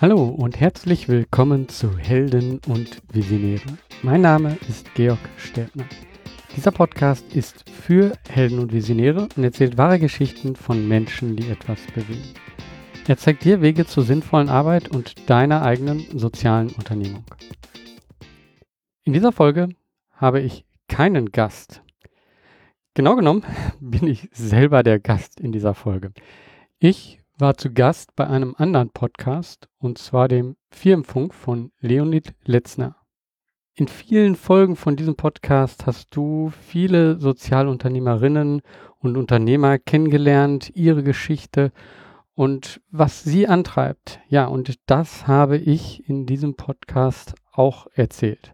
Hallo und herzlich willkommen zu Helden und Visionäre. Mein Name ist Georg Steltner. Dieser Podcast ist für Helden und Visionäre und erzählt wahre Geschichten von Menschen, die etwas bewegen. Er zeigt dir Wege zur sinnvollen Arbeit und deiner eigenen sozialen Unternehmung. In dieser Folge habe ich keinen Gast. Genau genommen bin ich selber der Gast in dieser Folge. Ich war zu Gast bei einem anderen Podcast, und zwar dem Firmenfunk von Leonid Letzner. In vielen Folgen von diesem Podcast hast du viele Sozialunternehmerinnen und Unternehmer kennengelernt, ihre Geschichte und was sie antreibt. Ja, und das habe ich in diesem Podcast auch erzählt.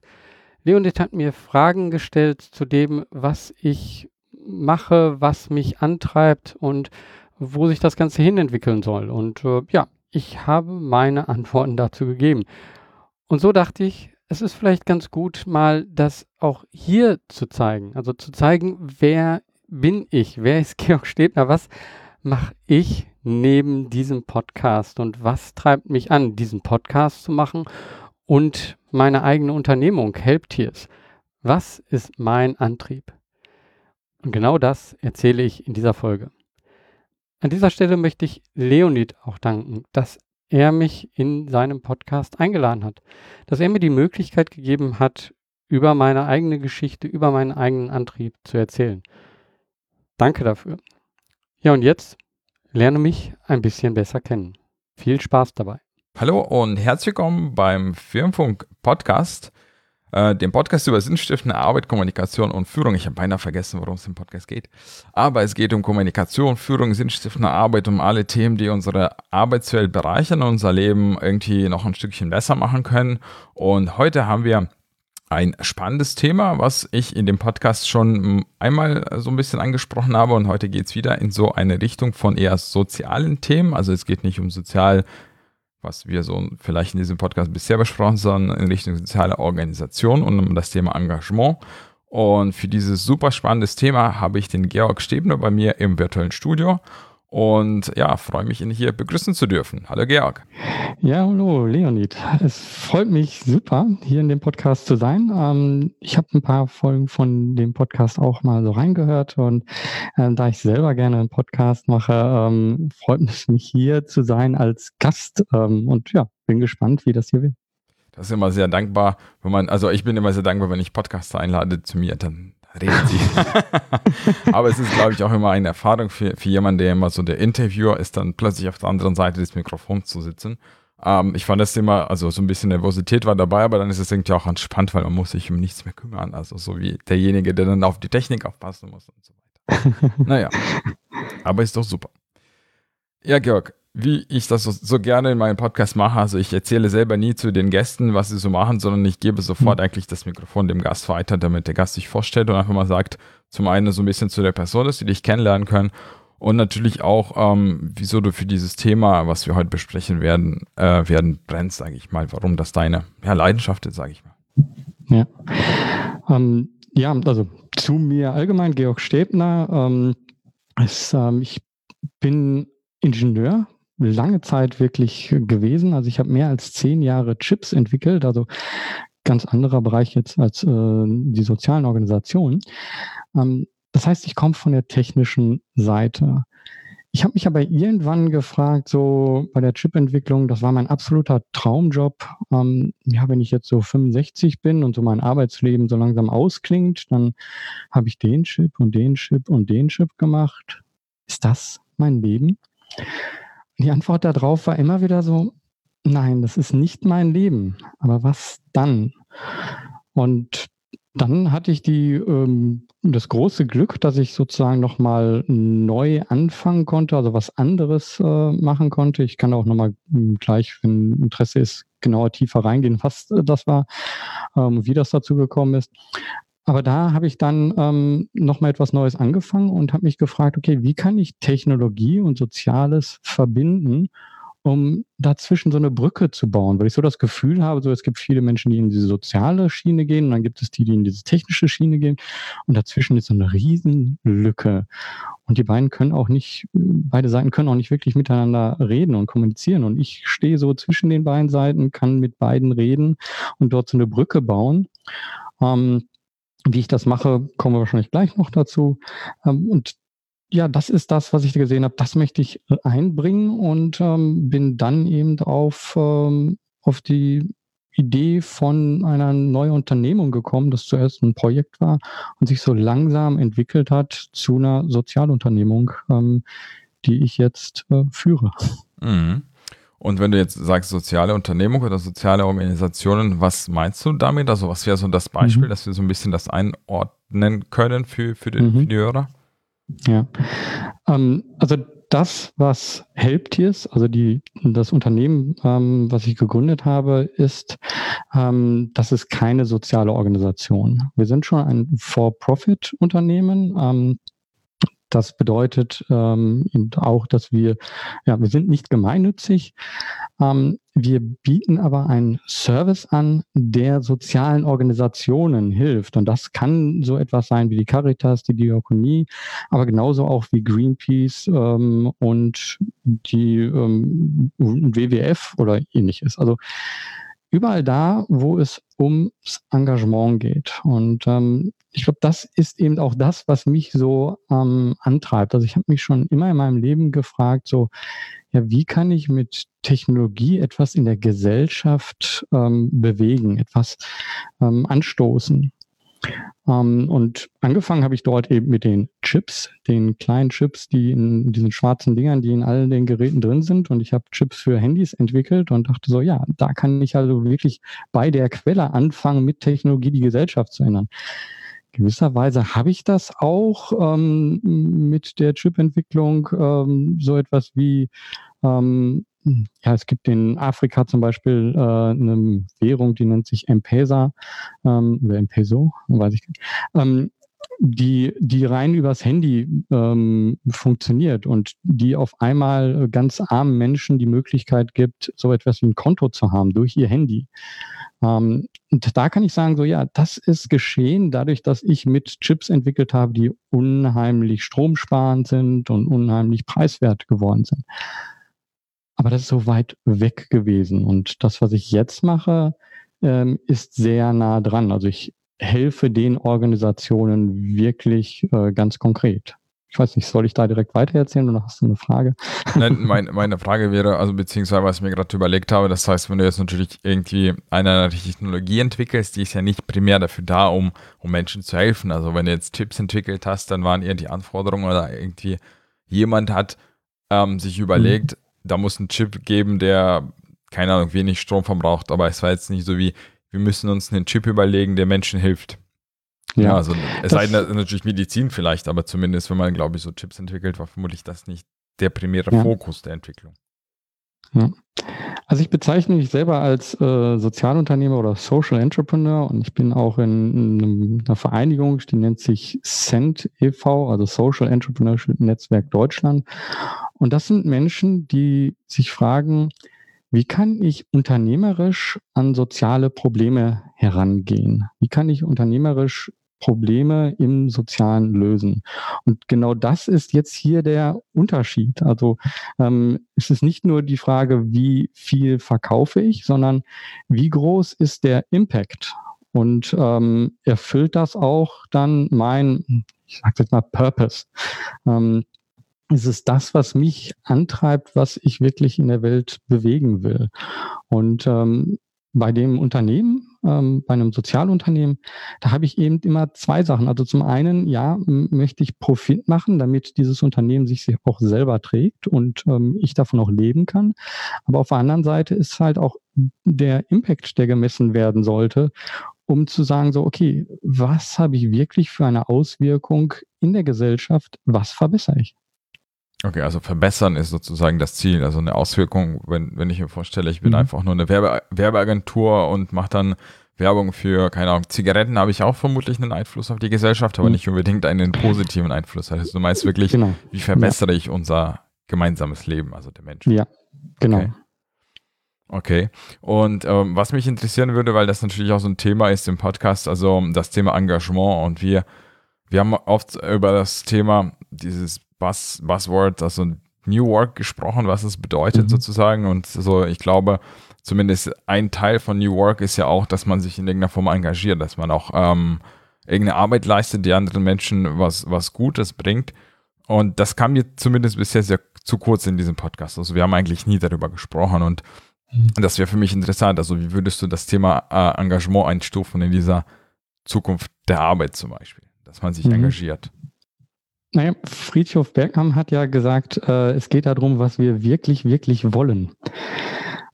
Leonid hat mir Fragen gestellt zu dem, was ich mache, was mich antreibt und wo sich das Ganze hinentwickeln soll. Und äh, ja, ich habe meine Antworten dazu gegeben. Und so dachte ich, es ist vielleicht ganz gut, mal das auch hier zu zeigen. Also zu zeigen, wer bin ich? Wer ist Georg Stebner? Was mache ich neben diesem Podcast? Und was treibt mich an, diesen Podcast zu machen und meine eigene Unternehmung, Helptiers? Was ist mein Antrieb? Und genau das erzähle ich in dieser Folge. An dieser Stelle möchte ich Leonid auch danken, dass er mich in seinem Podcast eingeladen hat, dass er mir die Möglichkeit gegeben hat, über meine eigene Geschichte, über meinen eigenen Antrieb zu erzählen. Danke dafür. Ja, und jetzt lerne mich ein bisschen besser kennen. Viel Spaß dabei. Hallo und herzlich willkommen beim Firmenfunk Podcast äh, dem Podcast über sinnstiftende Arbeit, Kommunikation und Führung. Ich habe beinahe vergessen, worum es im Podcast geht. Aber es geht um Kommunikation, Führung, sinnstiftende Arbeit, um alle Themen, die unsere Arbeitswelt bereichern und unser Leben irgendwie noch ein Stückchen besser machen können. Und heute haben wir ein spannendes Thema, was ich in dem Podcast schon einmal so ein bisschen angesprochen habe. Und heute geht es wieder in so eine Richtung von eher sozialen Themen. Also es geht nicht um sozial was wir so vielleicht in diesem Podcast bisher besprochen, sondern in Richtung soziale Organisation und um das Thema Engagement. Und für dieses super spannendes Thema habe ich den Georg Stebner bei mir im virtuellen Studio. Und ja, freue mich, ihn hier begrüßen zu dürfen. Hallo Georg. Ja, hallo Leonid. Es freut mich super, hier in dem Podcast zu sein. Ähm, ich habe ein paar Folgen von dem Podcast auch mal so reingehört und äh, da ich selber gerne einen Podcast mache, ähm, freut es mich hier zu sein als Gast ähm, und ja, bin gespannt, wie das hier wird. Das ist immer sehr dankbar, wenn man, also ich bin immer sehr dankbar, wenn ich Podcaster einlade zu mir, dann sie. Aber es ist, glaube ich, auch immer eine Erfahrung für, für jemanden, der immer so der Interviewer ist, dann plötzlich auf der anderen Seite des Mikrofons zu sitzen. Ähm, ich fand das immer, also so ein bisschen Nervosität war dabei, aber dann ist es irgendwie auch entspannt, weil man muss sich um nichts mehr kümmern. Also so wie derjenige, der dann auf die Technik aufpassen muss und so weiter. naja, aber ist doch super. Ja, Georg, wie ich das so, so, gerne in meinem Podcast mache. Also ich erzähle selber nie zu den Gästen, was sie so machen, sondern ich gebe sofort mhm. eigentlich das Mikrofon dem Gast weiter, damit der Gast sich vorstellt und einfach mal sagt, zum einen so ein bisschen zu der Person, dass sie dich kennenlernen können und natürlich auch, ähm, wieso du für dieses Thema, was wir heute besprechen werden, äh, werden brennst, sage ich mal, warum das deine ja, Leidenschaft ist, sage ich mal. Ja. Ähm, ja, also zu mir allgemein, Georg Stäbner. Ähm, ist, ähm, ich bin Ingenieur lange Zeit wirklich gewesen. Also ich habe mehr als zehn Jahre Chips entwickelt, also ganz anderer Bereich jetzt als äh, die sozialen Organisationen. Ähm, das heißt, ich komme von der technischen Seite. Ich habe mich aber irgendwann gefragt, so bei der Chip-Entwicklung, das war mein absoluter Traumjob. Ähm, ja, wenn ich jetzt so 65 bin und so mein Arbeitsleben so langsam ausklingt, dann habe ich den Chip und den Chip und den Chip gemacht. Ist das mein Leben? Die Antwort darauf war immer wieder so, nein, das ist nicht mein Leben. Aber was dann? Und dann hatte ich die, ähm, das große Glück, dass ich sozusagen nochmal neu anfangen konnte, also was anderes äh, machen konnte. Ich kann auch nochmal hm, gleich, wenn Interesse ist, genauer tiefer reingehen, was äh, das war, ähm, wie das dazu gekommen ist. Aber da habe ich dann ähm, nochmal etwas Neues angefangen und habe mich gefragt, okay, wie kann ich Technologie und Soziales verbinden, um dazwischen so eine Brücke zu bauen, weil ich so das Gefühl habe, so es gibt viele Menschen, die in diese soziale Schiene gehen und dann gibt es die, die in diese technische Schiene gehen und dazwischen ist so eine Riesenlücke. Und die beiden können auch nicht, beide Seiten können auch nicht wirklich miteinander reden und kommunizieren. Und ich stehe so zwischen den beiden Seiten, kann mit beiden reden und dort so eine Brücke bauen. Ähm, wie ich das mache, kommen wir wahrscheinlich gleich noch dazu. Ähm, und ja, das ist das, was ich gesehen habe. Das möchte ich äh, einbringen und ähm, bin dann eben auf, ähm, auf die Idee von einer neuen Unternehmung gekommen, das zuerst ein Projekt war und sich so langsam entwickelt hat zu einer Sozialunternehmung, ähm, die ich jetzt äh, führe. Mhm. Und wenn du jetzt sagst soziale Unternehmung oder soziale Organisationen, was meinst du damit? Also was wäre so das Beispiel, mhm. dass wir so ein bisschen das einordnen können für, für, den, mhm. für die Hörer? Ja, ähm, also das, was Helptiers, also die, das Unternehmen, ähm, was ich gegründet habe, ist, ähm, das ist keine soziale Organisation. Wir sind schon ein For-Profit-Unternehmen. Ähm, das bedeutet ähm, auch, dass wir, ja, wir sind nicht gemeinnützig. Ähm, wir bieten aber einen Service an, der sozialen Organisationen hilft. Und das kann so etwas sein wie die Caritas, die Diakonie, aber genauso auch wie Greenpeace ähm, und die ähm, WWF oder ähnliches. Also überall da, wo es ums Engagement geht. Und ähm, ich glaube, das ist eben auch das, was mich so ähm, antreibt. Also ich habe mich schon immer in meinem Leben gefragt, so, ja, wie kann ich mit Technologie etwas in der Gesellschaft ähm, bewegen, etwas ähm, anstoßen? Ähm, und angefangen habe ich dort eben mit den Chips, den kleinen Chips, die in diesen schwarzen Dingern, die in allen den Geräten drin sind. Und ich habe Chips für Handys entwickelt und dachte so, ja, da kann ich also wirklich bei der Quelle anfangen, mit Technologie die Gesellschaft zu ändern. Gewisserweise habe ich das auch ähm, mit der Chip-Entwicklung, ähm, so etwas wie ähm, ja, es gibt in Afrika zum Beispiel äh, eine Währung, die nennt sich M-Pesa ähm, oder M-Peso, weiß ich nicht. Ähm, die, die rein übers Handy ähm, funktioniert und die auf einmal ganz armen Menschen die Möglichkeit gibt, so etwas wie ein Konto zu haben durch ihr Handy. Ähm, und da kann ich sagen, so ja, das ist geschehen dadurch, dass ich mit Chips entwickelt habe, die unheimlich stromsparend sind und unheimlich preiswert geworden sind. Aber das ist so weit weg gewesen. Und das, was ich jetzt mache, ähm, ist sehr nah dran. Also ich helfe den Organisationen wirklich äh, ganz konkret. Ich weiß nicht, soll ich da direkt weitererzählen oder hast du eine Frage? Nein, mein, meine Frage wäre, also beziehungsweise was ich mir gerade überlegt habe, das heißt, wenn du jetzt natürlich irgendwie eine Technologie entwickelst, die ist ja nicht primär dafür da, um, um Menschen zu helfen. Also wenn du jetzt Chips entwickelt hast, dann waren eher die Anforderungen oder irgendwie jemand hat ähm, sich überlegt, mhm da muss ein Chip geben, der, keine Ahnung, wenig Strom verbraucht, aber es war jetzt nicht so wie, wir müssen uns einen Chip überlegen, der Menschen hilft. Ja, ja also es sei denn natürlich Medizin vielleicht, aber zumindest, wenn man, glaube ich, so Chips entwickelt, war vermutlich das nicht der primäre ja. Fokus der Entwicklung. Ja. Also ich bezeichne mich selber als äh, Sozialunternehmer oder Social Entrepreneur und ich bin auch in, in, einer Vereinigung, die nennt sich CENT e.V., also Social Entrepreneurship Netzwerk Deutschland. Und das sind Menschen, die sich fragen, wie kann ich unternehmerisch an soziale Probleme herangehen? Wie kann ich unternehmerisch Probleme im Sozialen lösen. Und genau das ist jetzt hier der Unterschied. Also ähm, es ist nicht nur die Frage, wie viel verkaufe ich, sondern wie groß ist der Impact? Und ähm, erfüllt das auch dann mein, ich sage jetzt mal, Purpose? Ähm, ist es das, was mich antreibt, was ich wirklich in der Welt bewegen will? Und ähm, bei dem Unternehmen, ähm, bei einem Sozialunternehmen, da habe ich eben immer zwei Sachen. Also zum einen, ja, möchte ich Profit machen, damit dieses Unternehmen sich auch selber trägt und ähm, ich davon auch leben kann. Aber auf der anderen Seite ist halt auch der Impact, der gemessen werden sollte, um zu sagen, so, okay, was habe ich wirklich für eine Auswirkung in der Gesellschaft? Was verbessere ich? Okay, also verbessern ist sozusagen das Ziel. Also eine Auswirkung, wenn, wenn ich mir vorstelle, ich bin mhm. einfach nur eine Werbe, Werbeagentur und mache dann Werbung für, keine Ahnung, Zigaretten habe ich auch vermutlich einen Einfluss auf die Gesellschaft, aber mhm. nicht unbedingt einen positiven Einfluss. Also du meinst wirklich, genau. wie verbessere ja. ich unser gemeinsames Leben, also der Menschen. Ja, Genau. Okay. Okay. Und ähm, was mich interessieren würde, weil das natürlich auch so ein Thema ist im Podcast, also das Thema Engagement und wir, wir haben oft über das Thema dieses Buzz, Buzzword, also New Work gesprochen, was es bedeutet mhm. sozusagen. Und so, ich glaube, zumindest ein Teil von New Work ist ja auch, dass man sich in irgendeiner Form engagiert, dass man auch ähm, irgendeine Arbeit leistet, die anderen Menschen was, was Gutes bringt. Und das kam mir zumindest bisher sehr zu kurz in diesem Podcast. Also wir haben eigentlich nie darüber gesprochen und mhm. das wäre für mich interessant. Also wie würdest du das Thema äh, Engagement einstufen in dieser Zukunft der Arbeit zum Beispiel, dass man sich mhm. engagiert? Naja, Friedhof Bergham hat ja gesagt, äh, es geht darum, was wir wirklich, wirklich wollen.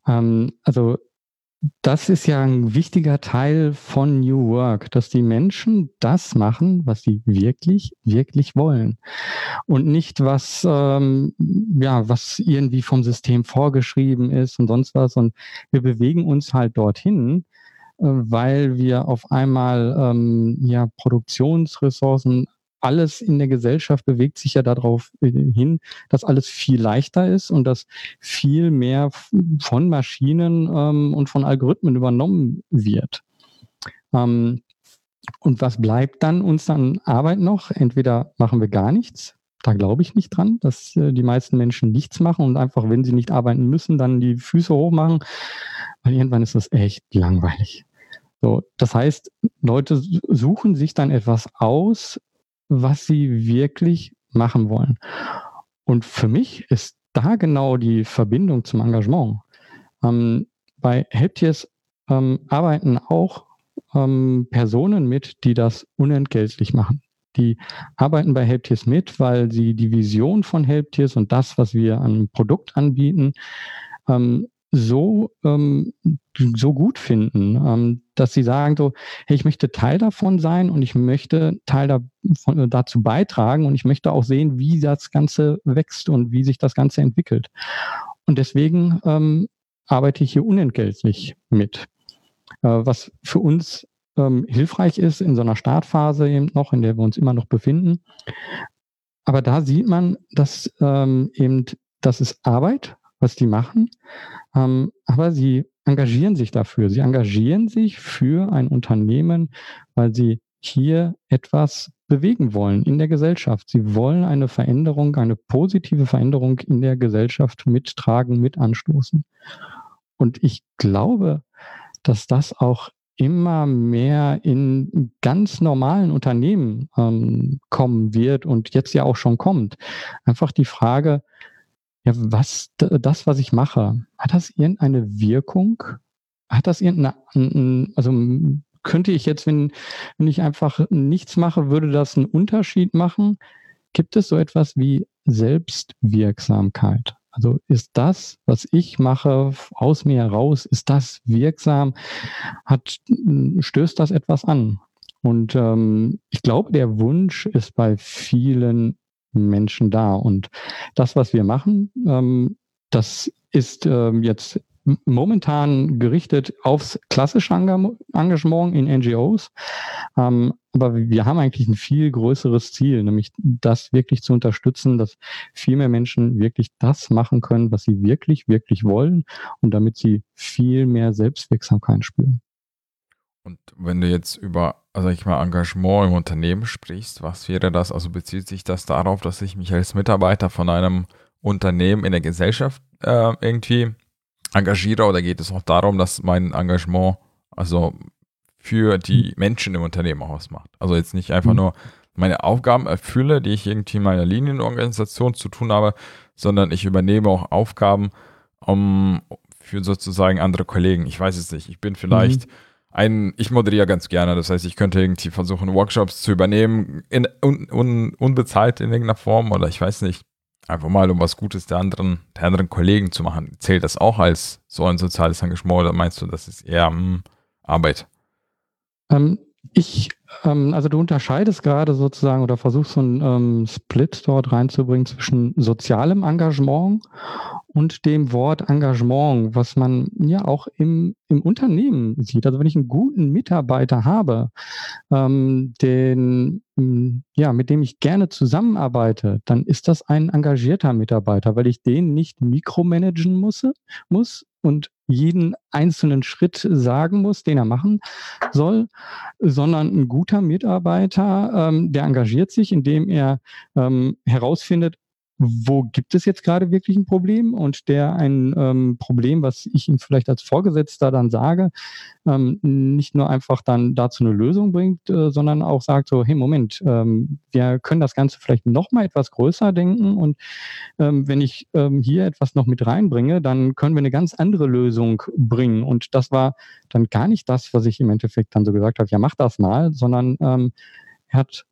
Ähm, also das ist ja ein wichtiger Teil von New Work, dass die Menschen das machen, was sie wirklich, wirklich wollen. Und nicht was, ähm, ja, was irgendwie vom System vorgeschrieben ist und sonst was. Und wir bewegen uns halt dorthin, weil wir auf einmal ähm, ja, Produktionsressourcen alles in der Gesellschaft bewegt sich ja darauf äh, hin, dass alles viel leichter ist und dass viel mehr von Maschinen ähm, und von Algorithmen übernommen wird. Ähm, und was bleibt dann uns dann Arbeit noch? Entweder machen wir gar nichts, da glaube ich nicht dran, dass äh, die meisten Menschen nichts machen und einfach, wenn sie nicht arbeiten müssen, dann die Füße hochmachen, weil irgendwann ist das echt langweilig. So, das heißt, Leute suchen sich dann etwas aus, was sie wirklich machen wollen. Und für mich ist da genau die Verbindung zum Engagement. Ähm, bei Helptiers ähm, arbeiten auch ähm, Personen mit, die das unentgeltlich machen. Die arbeiten bei Helptiers mit, weil sie die Vision von Helptiers und das, was wir an Produkt anbieten, ähm, so, ähm, so gut finden, ähm, dass sie sagen so, hey, ich möchte Teil davon sein und ich möchte Teil davon, äh, dazu beitragen und ich möchte auch sehen, wie das Ganze wächst und wie sich das Ganze entwickelt. Und deswegen ähm, arbeite ich hier unentgeltlich mit. Äh, was für uns ähm, hilfreich ist in so einer Startphase eben noch, in der wir uns immer noch befinden. Aber da sieht man, dass ähm, eben, das ist Arbeit, was die machen. Ähm, aber sie engagieren sich dafür. Sie engagieren sich für ein Unternehmen, weil sie hier etwas bewegen wollen in der Gesellschaft. Sie wollen eine Veränderung, eine positive Veränderung in der Gesellschaft mittragen, mit anstoßen. Und ich glaube, dass das auch immer mehr in ganz normalen Unternehmen ähm, kommen wird und jetzt ja auch schon kommt. Einfach die Frage, ja, was, das, was ich mache, hat das irgendeine Wirkung? Hat das irgendeine, also könnte ich jetzt, wenn, wenn ich einfach nichts mache, würde das einen Unterschied machen? Gibt es so etwas wie Selbstwirksamkeit? Also ist das, was ich mache, aus mir heraus, ist das wirksam? Hat, stößt das etwas an? Und ähm, ich glaube, der Wunsch ist bei vielen Menschen da. Und das, was wir machen, ähm, das ist ähm, jetzt momentan gerichtet aufs klassische Engagement in NGOs. Ähm, aber wir haben eigentlich ein viel größeres Ziel, nämlich das wirklich zu unterstützen, dass viel mehr Menschen wirklich das machen können, was sie wirklich, wirklich wollen und damit sie viel mehr Selbstwirksamkeit spüren. Und wenn du jetzt über, also ich mal, Engagement im Unternehmen sprichst, was wäre das? Also bezieht sich das darauf, dass ich mich als Mitarbeiter von einem Unternehmen in der Gesellschaft äh, irgendwie engagiere oder geht es auch darum, dass mein Engagement also für die Menschen im Unternehmen ausmacht? Also jetzt nicht einfach mhm. nur meine Aufgaben erfülle, die ich irgendwie in meiner Linienorganisation zu tun habe, sondern ich übernehme auch Aufgaben um, für sozusagen andere Kollegen. Ich weiß es nicht. Ich bin vielleicht mhm ein, ich moderiere ganz gerne, das heißt, ich könnte irgendwie versuchen, Workshops zu übernehmen, in, un, un, unbezahlt in irgendeiner Form oder ich weiß nicht, einfach mal um was Gutes der anderen, der anderen Kollegen zu machen. Zählt das auch als so ein soziales Engagement oder meinst du, das ist eher mh, hm, Arbeit? Ähm, ich, ähm, also du unterscheidest gerade sozusagen oder versuchst so einen ähm, Split dort reinzubringen zwischen sozialem Engagement und dem Wort Engagement, was man ja auch im, im Unternehmen sieht. Also wenn ich einen guten Mitarbeiter habe, ähm, den, ja, mit dem ich gerne zusammenarbeite, dann ist das ein engagierter Mitarbeiter, weil ich den nicht mikromanagen muss, muss und jeden einzelnen Schritt sagen muss, den er machen soll, sondern ein guter Mitarbeiter, ähm, der engagiert sich, indem er ähm, herausfindet, wo gibt es jetzt gerade wirklich ein Problem? Und der ein ähm, Problem, was ich ihm vielleicht als Vorgesetzter dann sage, ähm, nicht nur einfach dann dazu eine Lösung bringt, äh, sondern auch sagt so, hey Moment, ähm, wir können das Ganze vielleicht noch mal etwas größer denken und ähm, wenn ich ähm, hier etwas noch mit reinbringe, dann können wir eine ganz andere Lösung bringen. Und das war dann gar nicht das, was ich im Endeffekt dann so gesagt habe, ja mach das mal, sondern ähm, er hat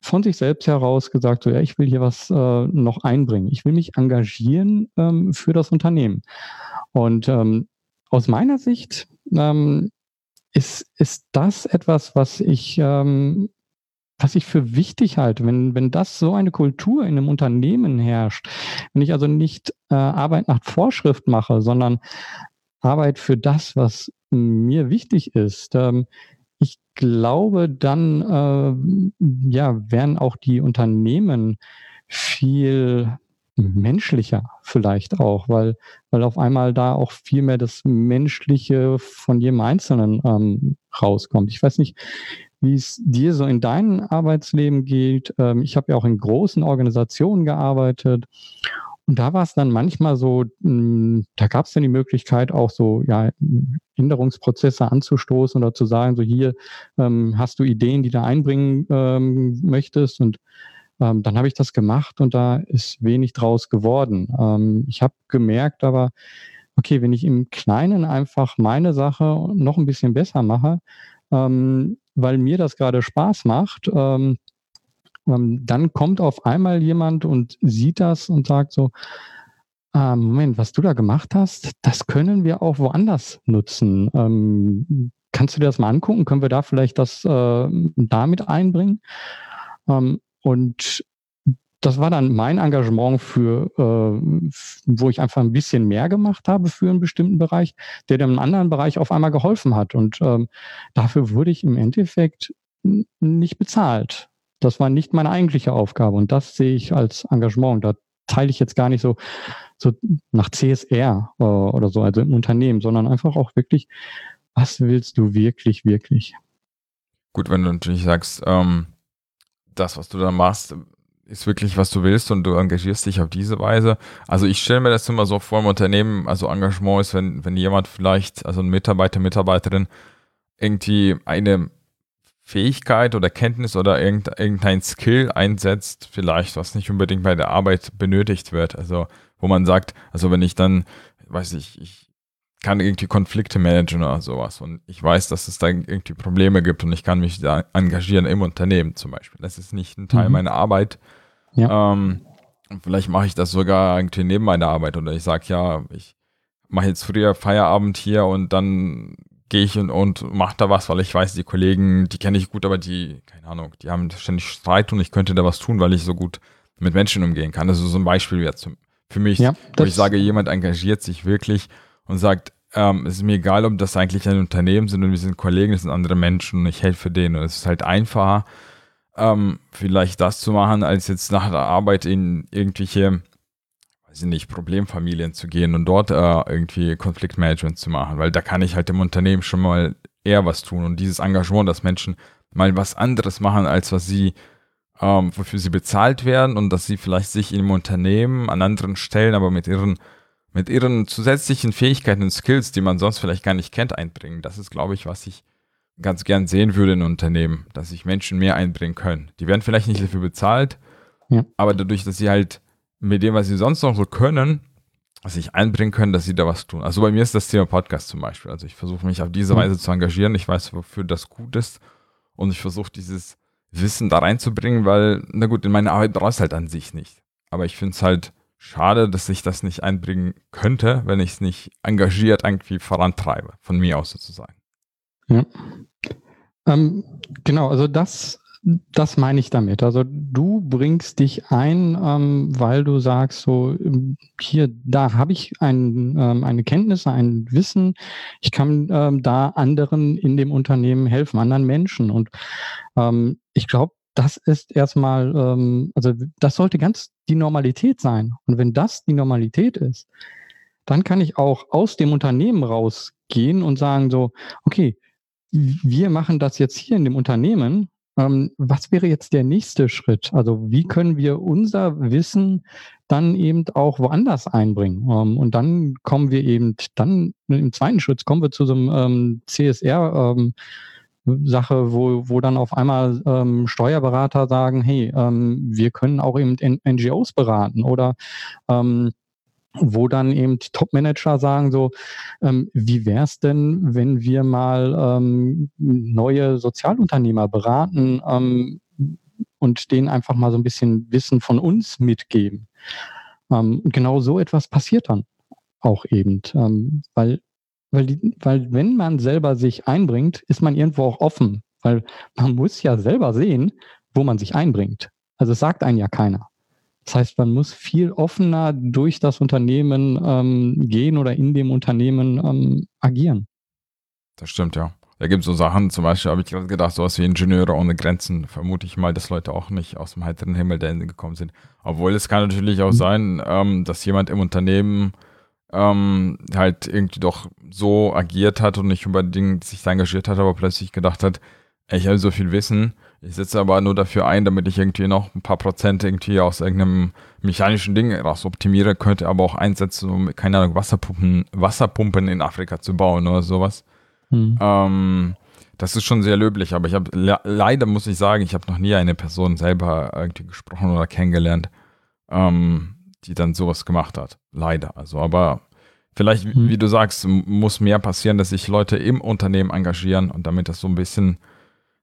von sich selbst heraus gesagt, so ja, ich will hier was äh, noch einbringen. Ich will mich engagieren ähm, für das Unternehmen. Und ähm, aus meiner Sicht ähm, ist, ist das etwas, was ich, ähm, was ich für wichtig halte. Wenn, wenn das so eine Kultur in einem Unternehmen herrscht, wenn ich also nicht äh, Arbeit nach Vorschrift mache, sondern Arbeit für das, was mir wichtig ist, ähm, glaube, dann äh, ja, werden auch die Unternehmen viel menschlicher vielleicht auch, weil, weil auf einmal da auch viel mehr das Menschliche von jedem Einzelnen ähm, rauskommt. Ich weiß nicht, wie es dir so in deinem Arbeitsleben geht. Ähm, ich habe ja auch in großen Organisationen gearbeitet und da war es dann manchmal so, hm, da gab es dann die Möglichkeit, auch so ja, Änderungsprozesse anzustoßen oder zu sagen, so hier ähm, hast du Ideen, die du einbringen ähm, möchtest. Und ähm, dann habe ich das gemacht und da ist wenig draus geworden. Ähm, ich habe gemerkt aber, okay, wenn ich im Kleinen einfach meine Sache noch ein bisschen besser mache, ähm, weil mir das gerade Spaß macht, ähm, dann kommt auf einmal jemand und sieht das und sagt so, ah, Moment, was du da gemacht hast, das können wir auch woanders nutzen. Ähm, kannst du dir das mal angucken? Können wir da vielleicht das äh, damit einbringen? Ähm, und das war dann mein Engagement für, äh, wo ich einfach ein bisschen mehr gemacht habe für einen bestimmten Bereich, der dem anderen Bereich auf einmal geholfen hat. Und ähm, dafür wurde ich im Endeffekt nicht bezahlt. Das war nicht meine eigentliche Aufgabe und das sehe ich als Engagement. Da teile ich jetzt gar nicht so, so nach CSR äh, oder so, also im Unternehmen, sondern einfach auch wirklich, was willst du wirklich, wirklich? Gut, wenn du natürlich sagst, ähm, das, was du da machst, ist wirklich, was du willst und du engagierst dich auf diese Weise. Also ich stelle mir das immer so vor im Unternehmen, also Engagement ist, wenn, wenn jemand vielleicht, also ein Mitarbeiter, Mitarbeiterin, irgendwie eine Fähigkeit oder Kenntnis oder irgendein Skill einsetzt, vielleicht, was nicht unbedingt bei der Arbeit benötigt wird. Also, wo man sagt, also wenn ich dann, weiß ich, ich kann irgendwie Konflikte managen oder sowas und ich weiß, dass es da irgendwie Probleme gibt und ich kann mich da engagieren im Unternehmen zum Beispiel. Das ist nicht ein Teil mhm. meiner Arbeit. Ja. Ähm, vielleicht mache ich das sogar irgendwie neben meiner Arbeit oder ich sage, ja, ich mache jetzt früher Feierabend hier und dann gehe ich und, und mache da was, weil ich weiß, die Kollegen, die kenne ich gut, aber die, keine Ahnung, die haben ständig Streit und ich könnte da was tun, weil ich so gut mit Menschen umgehen kann. Das ist so ein Beispiel jetzt für mich, ja, wo ich sage, jemand engagiert sich wirklich und sagt, ähm, es ist mir egal, ob das eigentlich ein Unternehmen sind und wir sind Kollegen, es sind andere Menschen und ich helfe denen. Und es ist halt einfacher, ähm, vielleicht das zu machen, als jetzt nach der Arbeit in irgendwelche weiß ich nicht, Problemfamilien zu gehen und dort äh, irgendwie Konfliktmanagement zu machen, weil da kann ich halt im Unternehmen schon mal eher was tun und dieses Engagement, dass Menschen mal was anderes machen, als was sie, ähm, wofür sie bezahlt werden und dass sie vielleicht sich im Unternehmen an anderen Stellen, aber mit ihren, mit ihren zusätzlichen Fähigkeiten und Skills, die man sonst vielleicht gar nicht kennt, einbringen. Das ist, glaube ich, was ich ganz gern sehen würde in Unternehmen, dass sich Menschen mehr einbringen können. Die werden vielleicht nicht dafür bezahlt, ja. aber dadurch, dass sie halt mit dem, was sie sonst noch so können, sich einbringen können, dass sie da was tun. Also bei mir ist das Thema Podcast zum Beispiel. Also ich versuche mich auf diese mhm. Weise zu engagieren. Ich weiß, wofür das gut ist. Und ich versuche dieses Wissen da reinzubringen, weil, na gut, in meiner Arbeit brauchst halt an sich nicht. Aber ich finde es halt schade, dass ich das nicht einbringen könnte, wenn ich es nicht engagiert irgendwie vorantreibe, von mir aus sozusagen. Ja. Ähm, genau, also das das meine ich damit. Also du bringst dich ein, ähm, weil du sagst, so ähm, hier, da habe ich ein, ähm, eine Kenntnis, ein Wissen. Ich kann ähm, da anderen in dem Unternehmen helfen, anderen Menschen. Und ähm, ich glaube, das ist erstmal, ähm, also das sollte ganz die Normalität sein. Und wenn das die Normalität ist, dann kann ich auch aus dem Unternehmen rausgehen und sagen so, okay, wir machen das jetzt hier in dem Unternehmen was wäre jetzt der nächste Schritt? Also wie können wir unser Wissen dann eben auch woanders einbringen? Ähm, und dann kommen wir eben, dann im zweiten Schritt kommen wir zu so einem ähm, CSR. Ähm, Sache, wo, wo dann auf einmal ähm, Steuerberater sagen, hey, ähm, wir können auch eben NGOs beraten oder ähm, wo dann eben Top-Manager sagen so, ähm, wie wäre es denn, wenn wir mal ähm, neue Sozialunternehmer beraten ähm, und denen einfach mal so ein bisschen Wissen von uns mitgeben. Ähm, genau so etwas passiert dann auch eben, ähm, weil, weil, die, weil wenn man selber sich einbringt, ist man irgendwo auch offen, weil man muss ja selber sehen, wo man sich einbringt. Also es sagt einen ja keiner. Das heißt, man muss viel offener durch das Unternehmen ähm, gehen oder in dem Unternehmen ähm, agieren. Das stimmt, ja. Da gibt es so Sachen, zum Beispiel habe ich gerade gedacht, sowas wie Ingenieure ohne Grenzen, vermute ich mal, dass Leute auch nicht aus dem heiteren Himmel dahin gekommen sind. Obwohl es kann natürlich auch mhm. sein, ähm, dass jemand im Unternehmen ähm, halt irgendwie doch so agiert hat und nicht unbedingt sich engagiert hat, aber plötzlich gedacht hat, ich habe so viel Wissen, ich setze aber nur dafür ein, damit ich irgendwie noch ein paar Prozent irgendwie aus irgendeinem mechanischen Ding raus optimiere, könnte aber auch einsetzen, um, keine Ahnung, Wasserpumpen, Wasserpumpen in Afrika zu bauen oder sowas. Hm. Ähm, das ist schon sehr löblich, aber ich habe le leider muss ich sagen, ich habe noch nie eine Person selber irgendwie gesprochen oder kennengelernt, ähm, die dann sowas gemacht hat. Leider. Also, aber vielleicht, hm. wie du sagst, muss mehr passieren, dass sich Leute im Unternehmen engagieren und damit das so ein bisschen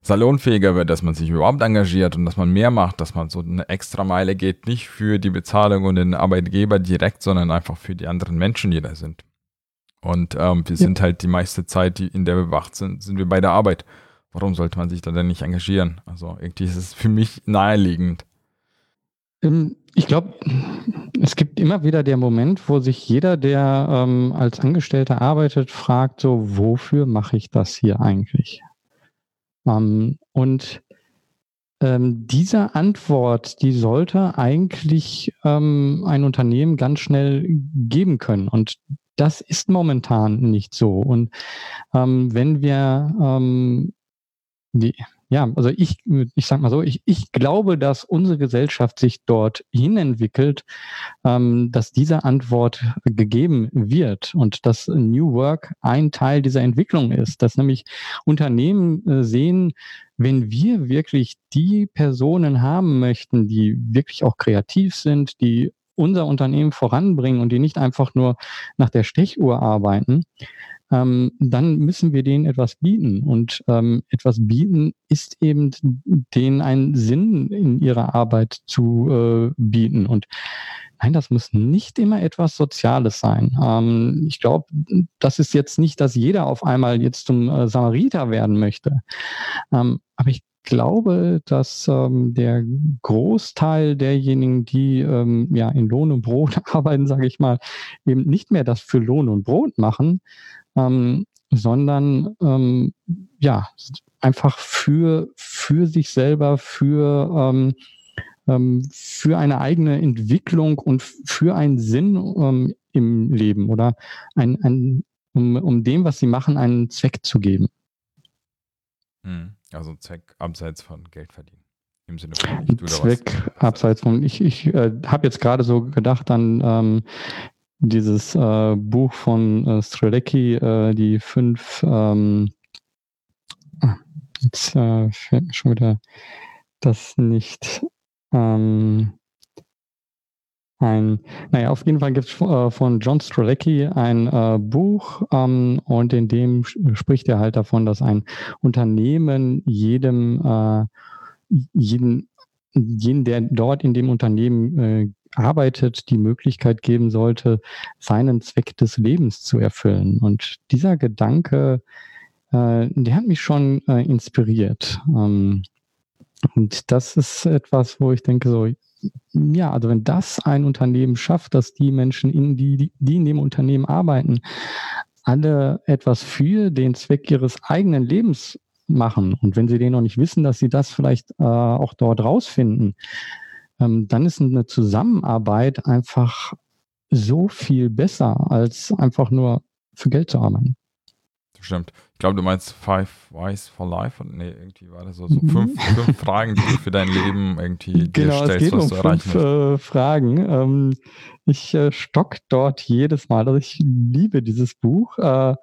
salonfähiger wird, dass man sich überhaupt engagiert und dass man mehr macht, dass man so eine extra Meile geht, nicht für die Bezahlung und den Arbeitgeber direkt, sondern einfach für die anderen Menschen, die da sind. Und ähm, wir ja. sind halt die meiste Zeit, die, in der wir wach sind, sind wir bei der Arbeit. Warum sollte man sich da denn nicht engagieren? Also irgendwie ist es für mich naheliegend. Ähm, ich glaube, es gibt immer wieder der Moment, wo sich jeder, der ähm, als Angestellter arbeitet, fragt, so, wofür mache ich das hier eigentlich? Ähm, und ähm, diese Antwort, die sollte eigentlich ähm, ein Unternehmen ganz schnell geben können. Und das ist momentan nicht so. Und ähm, wenn wir ähm, die, ja, also ich, ich sag mal so, ich, ich glaube, dass unsere Gesellschaft sich dort hin entwickelt, ähm, dass diese Antwort gegeben wird und dass New Work ein Teil dieser Entwicklung ist, dass nämlich Unternehmen äh, sehen, wenn wir wirklich die Personen haben möchten, die wirklich auch kreativ sind, die unser Unternehmen voranbringen und die nicht einfach nur nach der Stechuhr arbeiten, ähm, dann müssen wir denen etwas bieten. Und ähm, etwas bieten ist eben denen einen Sinn in ihrer Arbeit zu äh, bieten. Und Nein, das muss nicht immer etwas Soziales sein. Ähm, ich glaube, das ist jetzt nicht, dass jeder auf einmal jetzt zum äh, Samariter werden möchte. Ähm, aber ich glaube, dass ähm, der Großteil derjenigen, die ähm, ja in Lohn und Brot arbeiten, sage ich mal, eben nicht mehr das für Lohn und Brot machen, ähm, sondern ähm, ja, einfach für, für sich selber, für, ähm, ähm, für eine eigene Entwicklung und für einen Sinn ähm, im Leben oder ein, ein, um, um dem, was sie machen, einen Zweck zu geben. Hm, also Zweck abseits von Geld verdienen. Im Sinne von ich Zweck abseits von, ich, ich äh, habe jetzt gerade so gedacht an ähm, dieses äh, Buch von äh, Strelecki, äh, die fünf, ähm, ah, jetzt äh, fällt mir schon wieder das nicht ähm, ein, naja, auf jeden Fall gibt es äh, von John Strelecki ein äh, Buch ähm, und in dem spricht er halt davon, dass ein Unternehmen jedem, äh, jeden, jeden, der dort in dem Unternehmen äh, arbeitet, die Möglichkeit geben sollte, seinen Zweck des Lebens zu erfüllen. Und dieser Gedanke äh, der hat mich schon äh, inspiriert. Ähm, und das ist etwas, wo ich denke, so, ja, also wenn das ein Unternehmen schafft, dass die Menschen, in die, die in dem Unternehmen arbeiten, alle etwas für den Zweck ihres eigenen Lebens machen und wenn sie den noch nicht wissen, dass sie das vielleicht äh, auch dort rausfinden, ähm, dann ist eine Zusammenarbeit einfach so viel besser, als einfach nur für Geld zu arbeiten. Stimmt. Ich glaube, du meinst Five Wise for Life. Und nee, irgendwie war das so, so mhm. fünf, fünf Fragen, die du für dein Leben irgendwie genau, dir stellst, es geht was um du erreichen fünf, äh, Fragen. Ähm, ich äh, stock dort jedes Mal. Also ich liebe dieses Buch. Äh,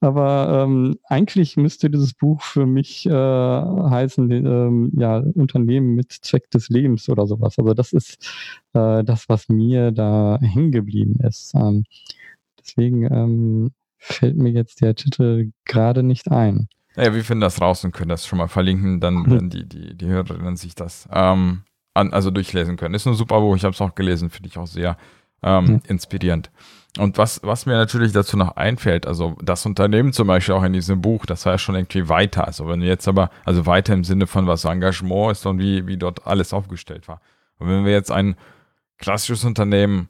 aber ähm, eigentlich müsste dieses Buch für mich äh, heißen, ähm, ja, Unternehmen mit Zweck des Lebens oder sowas. Also das ist äh, das, was mir da hängen geblieben ist. Ähm, deswegen ähm, fällt mir jetzt der Titel gerade nicht ein. Naja, wir finden das raus und können das schon mal verlinken, dann mhm. wenn die, die, die Hörerinnen sich das ähm, an, also durchlesen können. Ist ein super Buch, ich habe es auch gelesen, finde ich auch sehr ähm, mhm. inspirierend. Und was, was mir natürlich dazu noch einfällt, also das Unternehmen zum Beispiel auch in diesem Buch, das war ja schon irgendwie weiter. Also wenn wir jetzt aber, also weiter im Sinne von was Engagement ist und wie, wie dort alles aufgestellt war. Und wenn wir jetzt ein klassisches Unternehmen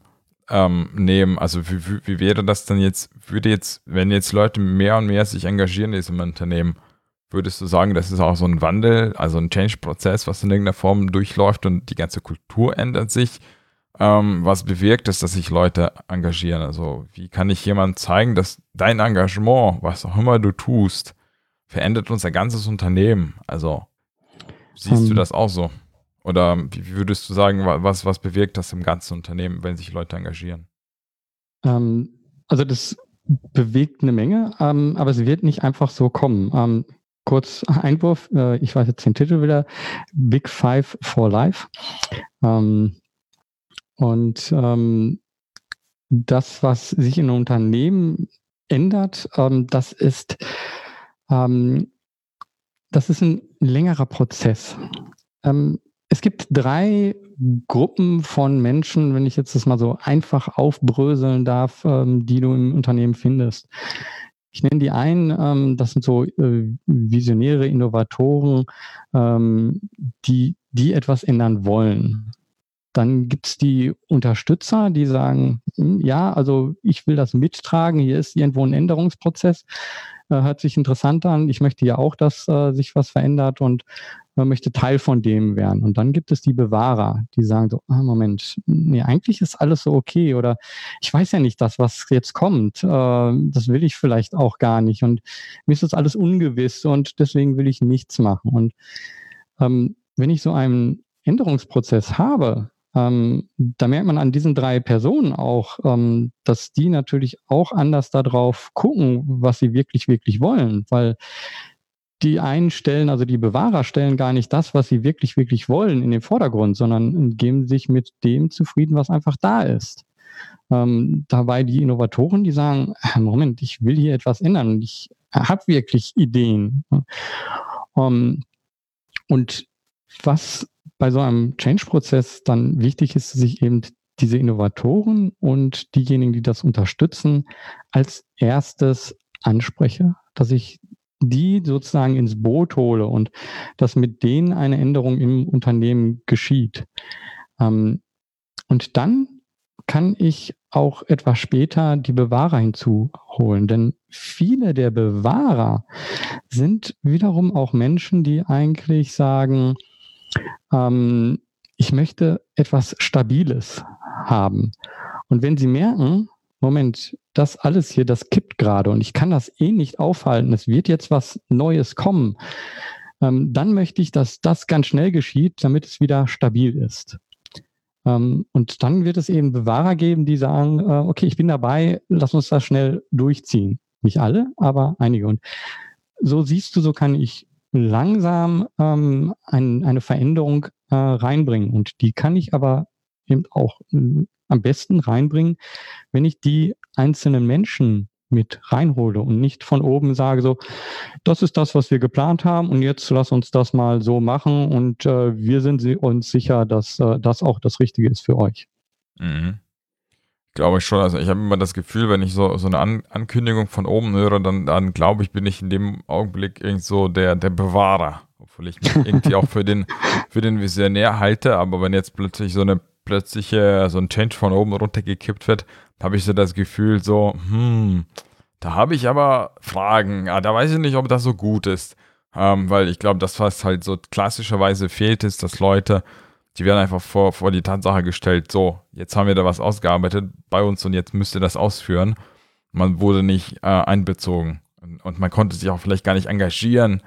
ähm, nehmen, also wie, wie, wie, wäre das denn jetzt, würde jetzt, wenn jetzt Leute mehr und mehr sich engagieren in diesem Unternehmen, würdest du sagen, das ist auch so ein Wandel, also ein Change-Prozess, was in irgendeiner Form durchläuft und die ganze Kultur ändert sich? ähm, was bewirkt es, dass sich Leute engagieren? Also wie kann ich jemandem zeigen, dass dein Engagement, was auch immer du tust, verändert unser ganzes Unternehmen? Also siehst um, du ähm. das auch so? Oder wie würdest du sagen, was, was bewirkt das im ganzen Unternehmen, wenn sich Leute engagieren? Ähm, also das bewegt eine Menge, ähm, aber es wird nicht einfach so kommen. Ähm, kurz Einwurf, äh, ich weiß jetzt den Titel wieder, Big Five for Life. Ähm, und ähm, das, was sich in Unternehmen ändert, ähm, das ist, das ist ein längerer Prozess. Ähm, es gibt drei Gruppen von Menschen, wenn ich jetzt das mal so einfach aufbröseln darf, ähm, die du im Unternehmen findest. Ich nenne die einen, ähm, das sind so äh, Visionäre, Innovatoren, ähm, die, die etwas ändern wollen. Dann gibt es die Unterstützer, die sagen, hm, ja, also ich will das mittragen, hier ist irgendwo ein Änderungsprozess, hört sich interessant an, ich möchte ja auch, dass äh, sich was verändert und äh, möchte Teil von dem werden. Und dann gibt es die Bewahrer, die sagen so, ah, Moment, nee, eigentlich ist alles so okay oder ich weiß ja nicht das, was jetzt kommt, äh, das will ich vielleicht auch gar nicht und mir ist das alles ungewiss und deswegen will ich nichts machen. Und ähm, wenn ich so einen Änderungsprozess habe, ähm, da merkt man an diesen drei Personen auch, ähm, dass die natürlich auch anders darauf gucken, was sie wirklich, wirklich wollen, weil die einen stellen, also die Bewahrer stellen gar nicht das, was sie wirklich, wirklich wollen in den Vordergrund, sondern geben sich mit dem zufrieden, was einfach da ist. Ähm, dabei die Innovatoren, die sagen, äh, Moment, ich will hier etwas ändern ich habe wirklich Ideen. Ähm, und was bei so einem Change-Prozess dann wichtig ist, sich eben diese Innovatoren und diejenigen, die das unterstützen, als erstes anspreche, dass ich die sozusagen ins Boot hole und dass mit denen eine Änderung im Unternehmen geschieht. Ähm, und dann kann ich auch etwas später die Bewahrer hinzuholen. Denn viele der Bewahrer sind wiederum auch Menschen, die eigentlich sagen, ähm, ich möchte etwas Stabiles haben. Und wenn Sie merken, Moment, das alles hier, das kippt gerade und ich kann das eh nicht aufhalten, es wird jetzt was Neues kommen, ähm, dann möchte ich, dass das ganz schnell geschieht, damit es wieder stabil ist. Ähm, und dann wird es eben Bewahrer geben, die sagen, äh, okay, ich bin dabei, lass uns das schnell durchziehen. Nicht alle, aber einige. Und so siehst du, so kann ich langsam ähm, ein, eine Veränderung äh, reinbringen. Und die kann ich aber eben auch äh, am besten reinbringen, wenn ich die einzelnen Menschen mit reinhole und nicht von oben sage so, das ist das, was wir geplant haben und jetzt lass uns das mal so machen und äh, wir sind uns sicher, dass äh, das auch das Richtige ist für euch. Mhm. Glaube ich schon. Also ich habe immer das Gefühl, wenn ich so, so eine An Ankündigung von oben höre, dann, dann glaube ich, bin ich in dem Augenblick irgend so der, der Bewahrer. Obwohl ich mich irgendwie auch für den, für den Visionär halte. Aber wenn jetzt plötzlich so eine plötzliche, so ein Change von oben runter gekippt wird, habe ich so das Gefühl so, hm, da habe ich aber Fragen. Ah, da weiß ich nicht, ob das so gut ist. Ähm, weil ich glaube, das, was halt so klassischerweise fehlt, ist, dass Leute die werden einfach vor, vor die Tatsache gestellt, so, jetzt haben wir da was ausgearbeitet bei uns und jetzt müsst ihr das ausführen. Man wurde nicht äh, einbezogen und man konnte sich auch vielleicht gar nicht engagieren,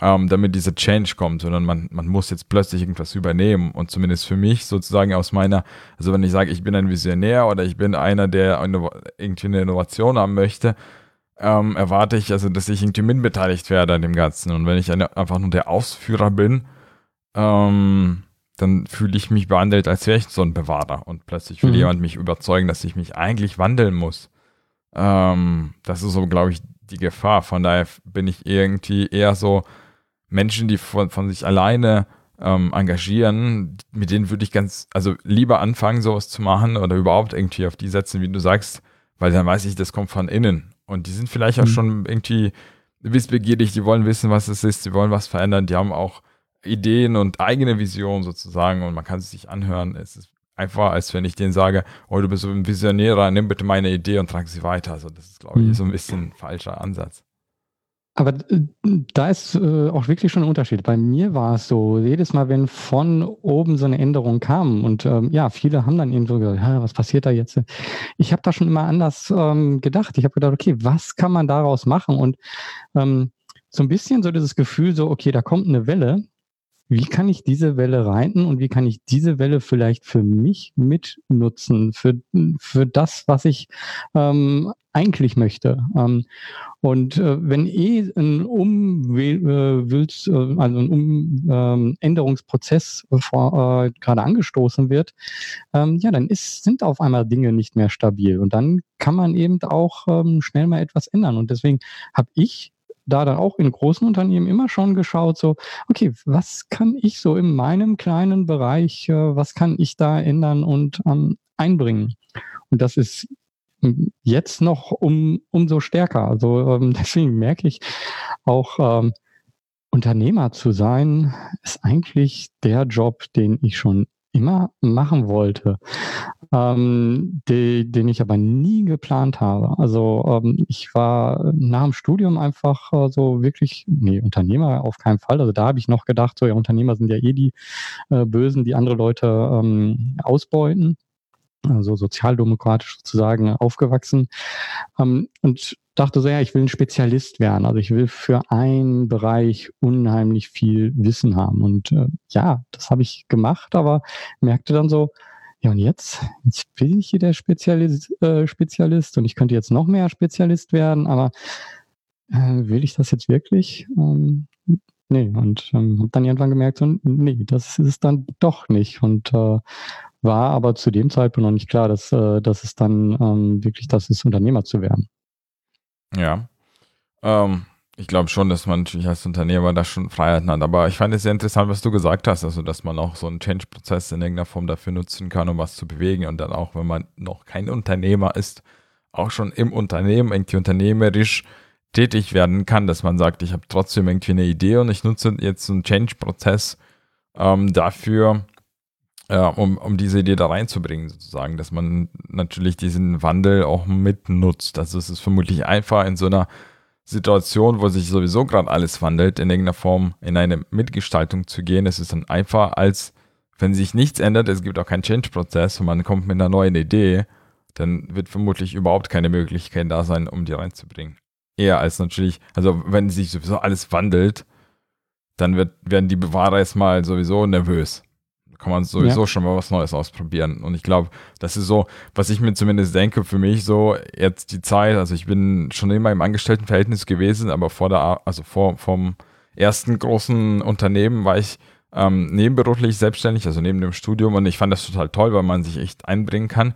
ähm, damit dieser Change kommt, sondern man, man muss jetzt plötzlich irgendwas übernehmen. Und zumindest für mich sozusagen aus meiner, also wenn ich sage, ich bin ein Visionär oder ich bin einer, der eine, irgendwie eine Innovation haben möchte, ähm, erwarte ich also, dass ich irgendwie mitbeteiligt werde an dem Ganzen. Und wenn ich eine, einfach nur der Ausführer bin, ähm, dann fühle ich mich behandelt, als wäre ich so ein Bewahrer. Und plötzlich will mhm. jemand mich überzeugen, dass ich mich eigentlich wandeln muss. Ähm, das ist so, glaube ich, die Gefahr. Von daher bin ich irgendwie eher so Menschen, die von, von sich alleine ähm, engagieren, mit denen würde ich ganz, also lieber anfangen, sowas zu machen oder überhaupt irgendwie auf die setzen, wie du sagst, weil dann weiß ich, das kommt von innen. Und die sind vielleicht auch mhm. schon irgendwie wissbegierig, die wollen wissen, was es ist, die wollen was verändern, die haben auch Ideen und eigene Visionen sozusagen und man kann es sich anhören. Es ist einfach, als wenn ich denen sage, oh, du bist so ein Visionärer, nimm bitte meine Idee und trage sie weiter. Also das ist, glaube ich, mhm. so ein bisschen ein falscher Ansatz. Aber äh, da ist äh, auch wirklich schon ein Unterschied. Bei mir war es so, jedes Mal, wenn von oben so eine Änderung kam und ähm, ja, viele haben dann eben so gesagt, was passiert da jetzt? Ich habe da schon immer anders ähm, gedacht. Ich habe gedacht, okay, was kann man daraus machen? Und ähm, so ein bisschen so dieses Gefühl, so, okay, da kommt eine Welle wie kann ich diese Welle reiten und wie kann ich diese Welle vielleicht für mich mitnutzen, für, für das, was ich ähm, eigentlich möchte. Ähm, und äh, wenn eh ein Umwills, äh, also ein um, ähm, Änderungsprozess vor, äh, gerade angestoßen wird, ähm, ja, dann ist, sind auf einmal Dinge nicht mehr stabil. Und dann kann man eben auch ähm, schnell mal etwas ändern. Und deswegen habe ich da dann auch in großen Unternehmen immer schon geschaut, so, okay, was kann ich so in meinem kleinen Bereich, äh, was kann ich da ändern und ähm, einbringen? Und das ist jetzt noch um, umso stärker. Also ähm, deswegen merke ich auch, ähm, Unternehmer zu sein, ist eigentlich der Job, den ich schon immer machen wollte, ähm, die, den ich aber nie geplant habe. Also ähm, ich war nach dem Studium einfach äh, so wirklich, nee, Unternehmer auf keinen Fall. Also da habe ich noch gedacht, so ja, Unternehmer sind ja eh die äh, Bösen, die andere Leute ähm, ausbeuten also sozialdemokratisch sozusagen aufgewachsen ähm, und dachte so, ja, ich will ein Spezialist werden. Also ich will für einen Bereich unheimlich viel Wissen haben. Und äh, ja, das habe ich gemacht, aber merkte dann so, ja, und jetzt, jetzt bin ich hier der Spezialist, äh, Spezialist und ich könnte jetzt noch mehr Spezialist werden, aber äh, will ich das jetzt wirklich? Ähm, nee, und ähm, habe dann irgendwann gemerkt, so, nee, das ist es dann doch nicht. Und äh, war aber zu dem Zeitpunkt noch nicht klar, dass, äh, dass es dann ähm, wirklich das ist, Unternehmer zu werden. Ja. Ähm, ich glaube schon, dass man natürlich als Unternehmer da schon Freiheiten hat. Aber ich fand es sehr interessant, was du gesagt hast, also dass man auch so einen Change-Prozess in irgendeiner Form dafür nutzen kann, um was zu bewegen. Und dann auch, wenn man noch kein Unternehmer ist, auch schon im Unternehmen irgendwie unternehmerisch tätig werden kann, dass man sagt, ich habe trotzdem irgendwie eine Idee und ich nutze jetzt einen Change-Prozess ähm, dafür, ja, um, um diese Idee da reinzubringen, sozusagen, dass man natürlich diesen Wandel auch mitnutzt. Also es ist vermutlich einfach in so einer Situation, wo sich sowieso gerade alles wandelt, in irgendeiner Form in eine Mitgestaltung zu gehen. Ist dann einfach, als wenn sich nichts ändert, es gibt auch keinen Change-Prozess und man kommt mit einer neuen Idee, dann wird vermutlich überhaupt keine Möglichkeit da sein, um die reinzubringen. Eher als natürlich, also wenn sich sowieso alles wandelt, dann wird, werden die Bewahrer erstmal sowieso nervös kann man sowieso ja. schon mal was Neues ausprobieren. Und ich glaube, das ist so, was ich mir zumindest denke, für mich so jetzt die Zeit, also ich bin schon immer im Angestelltenverhältnis gewesen, aber vor der, also vor, vom ersten großen Unternehmen war ich ähm, nebenberuflich selbstständig, also neben dem Studium und ich fand das total toll, weil man sich echt einbringen kann.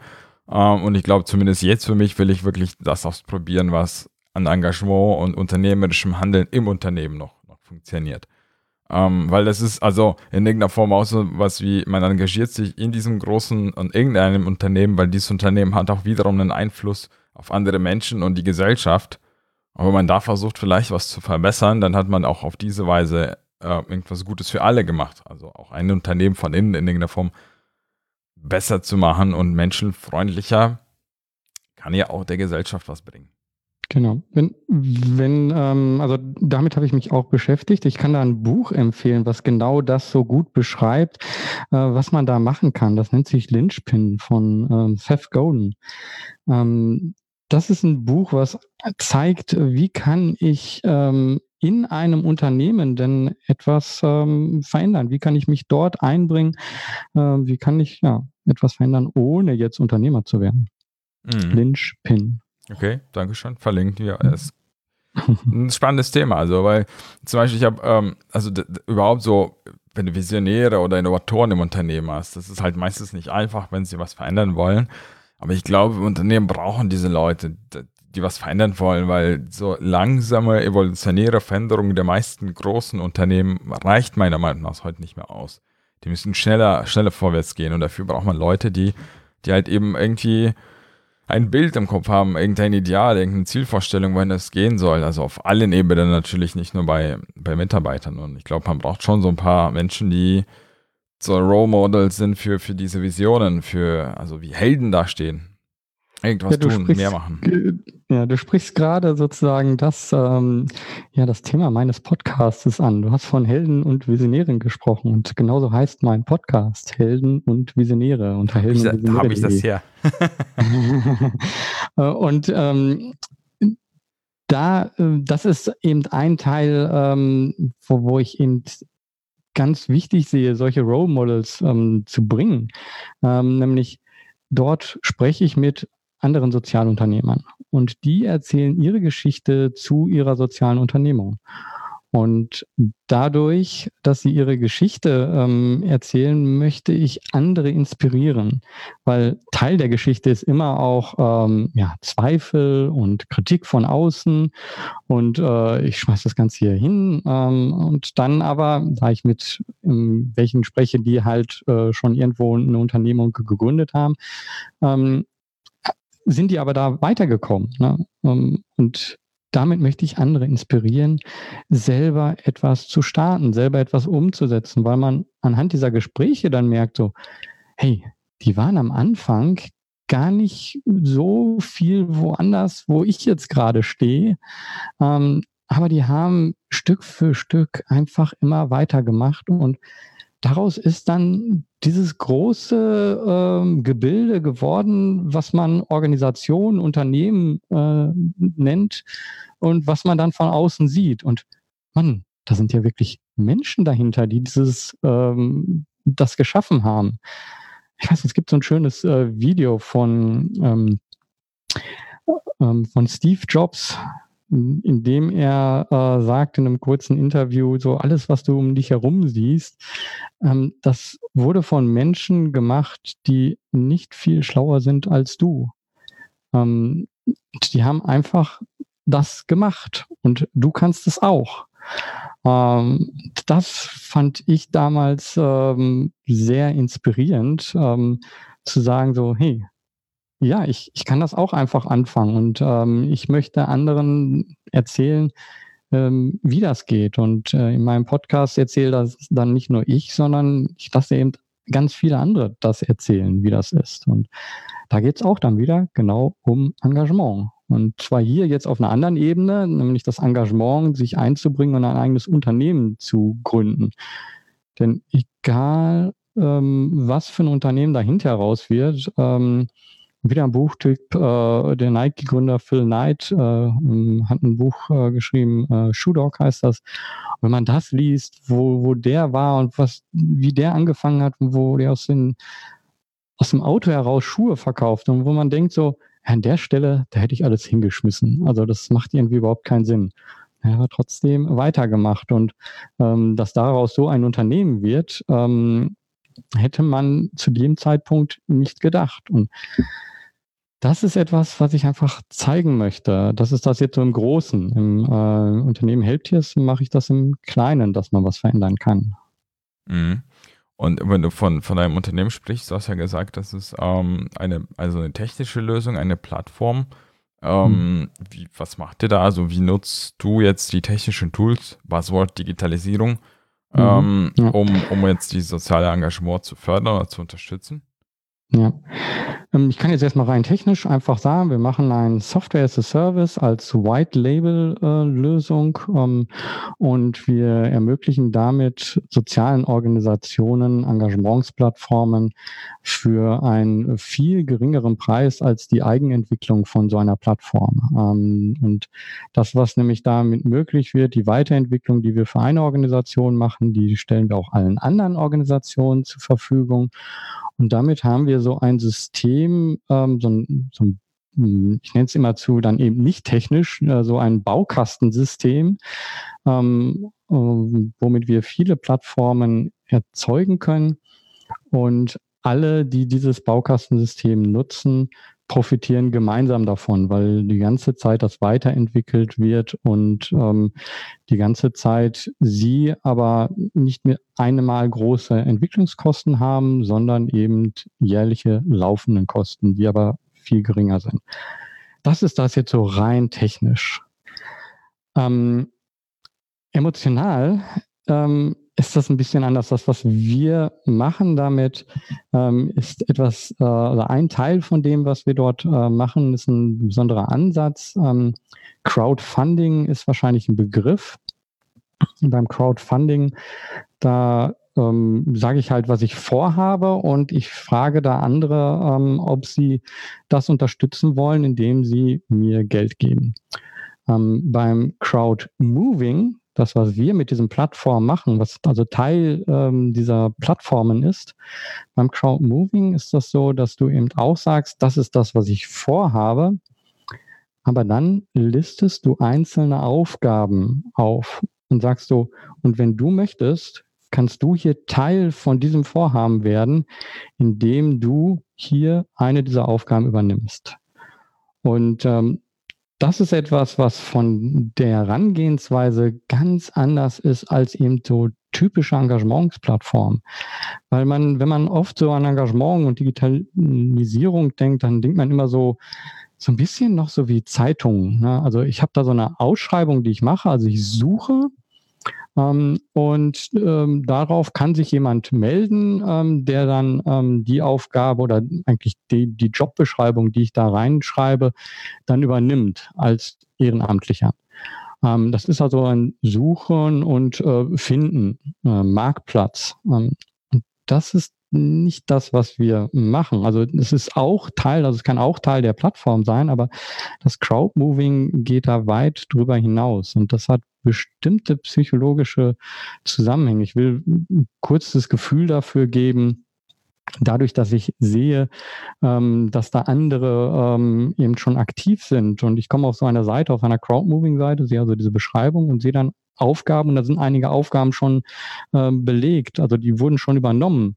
Ähm, und ich glaube, zumindest jetzt für mich will ich wirklich das ausprobieren, was an Engagement und unternehmerischem Handeln im Unternehmen noch, noch funktioniert. Ähm, weil das ist also in irgendeiner Form auch so was wie, man engagiert sich in diesem großen und irgendeinem Unternehmen, weil dieses Unternehmen hat auch wiederum einen Einfluss auf andere Menschen und die Gesellschaft. Und wenn man da versucht, vielleicht was zu verbessern, dann hat man auch auf diese Weise äh, irgendwas Gutes für alle gemacht. Also auch ein Unternehmen von innen in irgendeiner Form besser zu machen und menschenfreundlicher kann ja auch der Gesellschaft was bringen. Genau. Wenn, wenn, ähm, also damit habe ich mich auch beschäftigt. Ich kann da ein Buch empfehlen, was genau das so gut beschreibt, äh, was man da machen kann. Das nennt sich Lynchpin von ähm, Seth Godin. Ähm, das ist ein Buch, was zeigt, wie kann ich ähm, in einem Unternehmen denn etwas ähm, verändern? Wie kann ich mich dort einbringen? Äh, wie kann ich ja etwas verändern, ohne jetzt Unternehmer zu werden? Mhm. Lynchpin. Okay, danke schön. Verlinken wir es. Ein spannendes Thema, also weil zum Beispiel ich habe, ähm, also überhaupt so, wenn du Visionäre oder Innovatoren im Unternehmen hast, das ist halt meistens nicht einfach, wenn sie was verändern wollen. Aber ich glaube, Unternehmen brauchen diese Leute, die was verändern wollen, weil so langsame evolutionäre Veränderungen der meisten großen Unternehmen reicht meiner Meinung nach heute nicht mehr aus. Die müssen schneller, schneller vorwärts gehen und dafür braucht man Leute, die, die halt eben irgendwie ein Bild im Kopf haben, irgendein Ideal, irgendeine Zielvorstellung, wohin das gehen soll. Also auf allen Ebenen natürlich, nicht nur bei, bei Mitarbeitern. Und ich glaube, man braucht schon so ein paar Menschen, die so Role Models sind für, für diese Visionen, für, also wie Helden dastehen. Irgendwas ja, tun, sprichst, mehr machen. Ja, du sprichst gerade sozusagen das, ähm, ja, das Thema meines Podcasts an. Du hast von Helden und Visionären gesprochen und genauso heißt mein Podcast Helden und Visionäre unter Helden und Visionäre. habe ich das her. Und ähm, da, äh, das ist eben ein Teil, ähm, wo, wo ich eben ganz wichtig sehe, solche Role Models ähm, zu bringen. Ähm, nämlich dort spreche ich mit anderen Sozialunternehmern und die erzählen ihre Geschichte zu ihrer sozialen Unternehmung. Und dadurch, dass sie ihre Geschichte ähm, erzählen, möchte ich andere inspirieren, weil Teil der Geschichte ist immer auch ähm, ja, Zweifel und Kritik von außen. Und äh, ich schmeiße das Ganze hier hin. Ähm, und dann aber, da ich mit ähm, welchen spreche, die halt äh, schon irgendwo eine Unternehmung gegründet haben, ähm, sind die aber da weitergekommen. Ne? Ähm, und damit möchte ich andere inspirieren, selber etwas zu starten, selber etwas umzusetzen, weil man anhand dieser Gespräche dann merkt, so, hey, die waren am Anfang gar nicht so viel woanders, wo ich jetzt gerade stehe. Ähm, aber die haben Stück für Stück einfach immer weitergemacht und daraus ist dann dieses große ähm, Gebilde geworden, was man Organisation, Unternehmen äh, nennt und was man dann von außen sieht. Und Mann, da sind ja wirklich Menschen dahinter, die dieses ähm, das geschaffen haben. Ich weiß, es gibt so ein schönes äh, Video von ähm, ähm von Steve Jobs, indem er äh, sagt in einem kurzen Interview, so alles, was du um dich herum siehst, ähm, das wurde von Menschen gemacht, die nicht viel schlauer sind als du. Ähm, die haben einfach das gemacht und du kannst es auch. Ähm, das fand ich damals ähm, sehr inspirierend, ähm, zu sagen so, hey, ja, ich, ich kann das auch einfach anfangen und ähm, ich möchte anderen erzählen, ähm, wie das geht. Und äh, in meinem Podcast erzähle das dann nicht nur ich, sondern ich lasse eben ganz viele andere das erzählen, wie das ist. Und da geht es auch dann wieder genau um Engagement. Und zwar hier jetzt auf einer anderen Ebene, nämlich das Engagement, sich einzubringen und ein eigenes Unternehmen zu gründen. Denn egal, ähm, was für ein Unternehmen dahinter raus wird, ähm, wieder ein Buchtyp, äh, der Nike-Gründer Phil Knight äh, hat ein Buch äh, geschrieben, äh, Shoe Dog heißt das. wenn man das liest, wo, wo der war und was, wie der angefangen hat, wo der aus, den, aus dem Auto heraus Schuhe verkauft und wo man denkt so, an der Stelle, da hätte ich alles hingeschmissen. Also das macht irgendwie überhaupt keinen Sinn. Er hat trotzdem weitergemacht und ähm, dass daraus so ein Unternehmen wird, ähm, hätte man zu dem Zeitpunkt nicht gedacht. Und das ist etwas, was ich einfach zeigen möchte. Das ist das jetzt so im Großen. Im äh, Unternehmen Helptiers mache ich das im Kleinen, dass man was verändern kann. Mhm. Und wenn du von, von deinem Unternehmen sprichst, du hast ja gesagt, das ist ähm, eine, also eine technische Lösung, eine Plattform. Ähm, hm. wie, was macht ihr da? Also wie nutzt du jetzt die technischen Tools, Buzzword Digitalisierung, mhm. ähm, ja. um, um jetzt die soziale Engagement zu fördern oder zu unterstützen? Ja. Ähm, ich kann jetzt erstmal rein technisch einfach sagen, wir machen ein Software as a Service als White Label äh, Lösung ähm, und wir ermöglichen damit sozialen Organisationen, Engagementsplattformen für einen viel geringeren Preis als die Eigenentwicklung von so einer Plattform. Ähm, und das, was nämlich damit möglich wird, die Weiterentwicklung, die wir für eine Organisation machen, die stellen wir auch allen anderen Organisationen zur Verfügung. Und damit haben wir so ein System, ähm, so ein, so ein hm, ich nenne es immer zu, dann eben nicht technisch, äh, so ein Baukastensystem, ähm, äh, womit wir viele Plattformen erzeugen können. Und alle, die dieses Baukastensystem nutzen, profitieren gemeinsam davon, weil die ganze Zeit das weiterentwickelt wird und ähm, die ganze Zeit sie aber nicht mehr einmal große Entwicklungskosten haben, sondern eben jährliche laufenden Kosten, die aber viel geringer sind. Das ist das jetzt so rein technisch. Ähm, emotional ähm, ist das ein bisschen anders. Das, was wir machen damit, ähm, ist etwas, äh, oder ein Teil von dem, was wir dort äh, machen, ist ein besonderer Ansatz. Ähm, Crowdfunding ist wahrscheinlich ein Begriff. beim Crowdfunding, da ähm, sage ich halt, was ich vorhabe und ich frage da andere, ähm, ob sie das unterstützen wollen, indem sie mir Geld geben. Ähm, beim Crowdmoving das, was wir mit diesen Plattformen machen, was also Teil ähm, dieser Plattformen ist, beim Crowdmoving ist das so, dass du eben auch sagst, das ist das, was ich vorhabe, aber dann listest du einzelne Aufgaben auf und sagst so, und wenn du möchtest, kannst du hier Teil von diesem Vorhaben werden, indem du hier eine dieser Aufgaben übernimmst. Und ähm, das ist etwas, was von der Herangehensweise ganz anders ist als eben so typische Engagementsplattformen. Weil man, wenn man oft so an Engagement und Digitalisierung denkt, dann denkt man immer so, so ein bisschen noch so wie Zeitungen. Ne? Also ich habe da so eine Ausschreibung, die ich mache. Also ich suche und ähm, darauf kann sich jemand melden, ähm, der dann ähm, die Aufgabe oder eigentlich die, die Jobbeschreibung, die ich da reinschreibe, dann übernimmt als Ehrenamtlicher. Ähm, das ist also ein Suchen und äh, Finden, äh, Marktplatz. Ähm, das ist nicht das, was wir machen. Also es ist auch Teil, also es kann auch Teil der Plattform sein, aber das Crowdmoving geht da weit drüber hinaus und das hat bestimmte psychologische Zusammenhänge. Ich will kurz das Gefühl dafür geben, dadurch, dass ich sehe, ähm, dass da andere ähm, eben schon aktiv sind und ich komme auf so einer Seite, auf einer Crowdmoving-Seite, sehe also diese Beschreibung und sehe dann Aufgaben und da sind einige Aufgaben schon äh, belegt, also die wurden schon übernommen.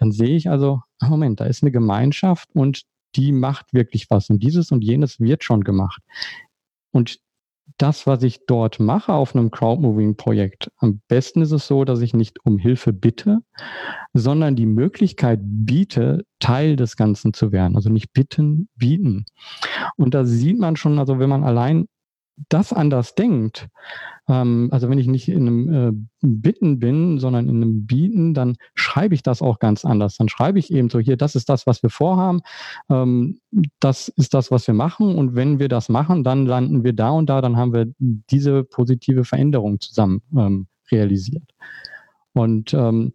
Dann sehe ich also, ah, Moment, da ist eine Gemeinschaft und die macht wirklich was und dieses und jenes wird schon gemacht. Und das, was ich dort mache auf einem Crowdmoving-Projekt, am besten ist es so, dass ich nicht um Hilfe bitte, sondern die Möglichkeit biete, Teil des Ganzen zu werden. Also nicht bitten, bieten. Und da sieht man schon, also wenn man allein das anders denkt, ähm, also wenn ich nicht in einem äh, Bitten bin, sondern in einem Bieten, dann schreibe ich das auch ganz anders. Dann schreibe ich eben so hier, das ist das, was wir vorhaben, ähm, das ist das, was wir machen und wenn wir das machen, dann landen wir da und da, dann haben wir diese positive Veränderung zusammen ähm, realisiert. Und ähm,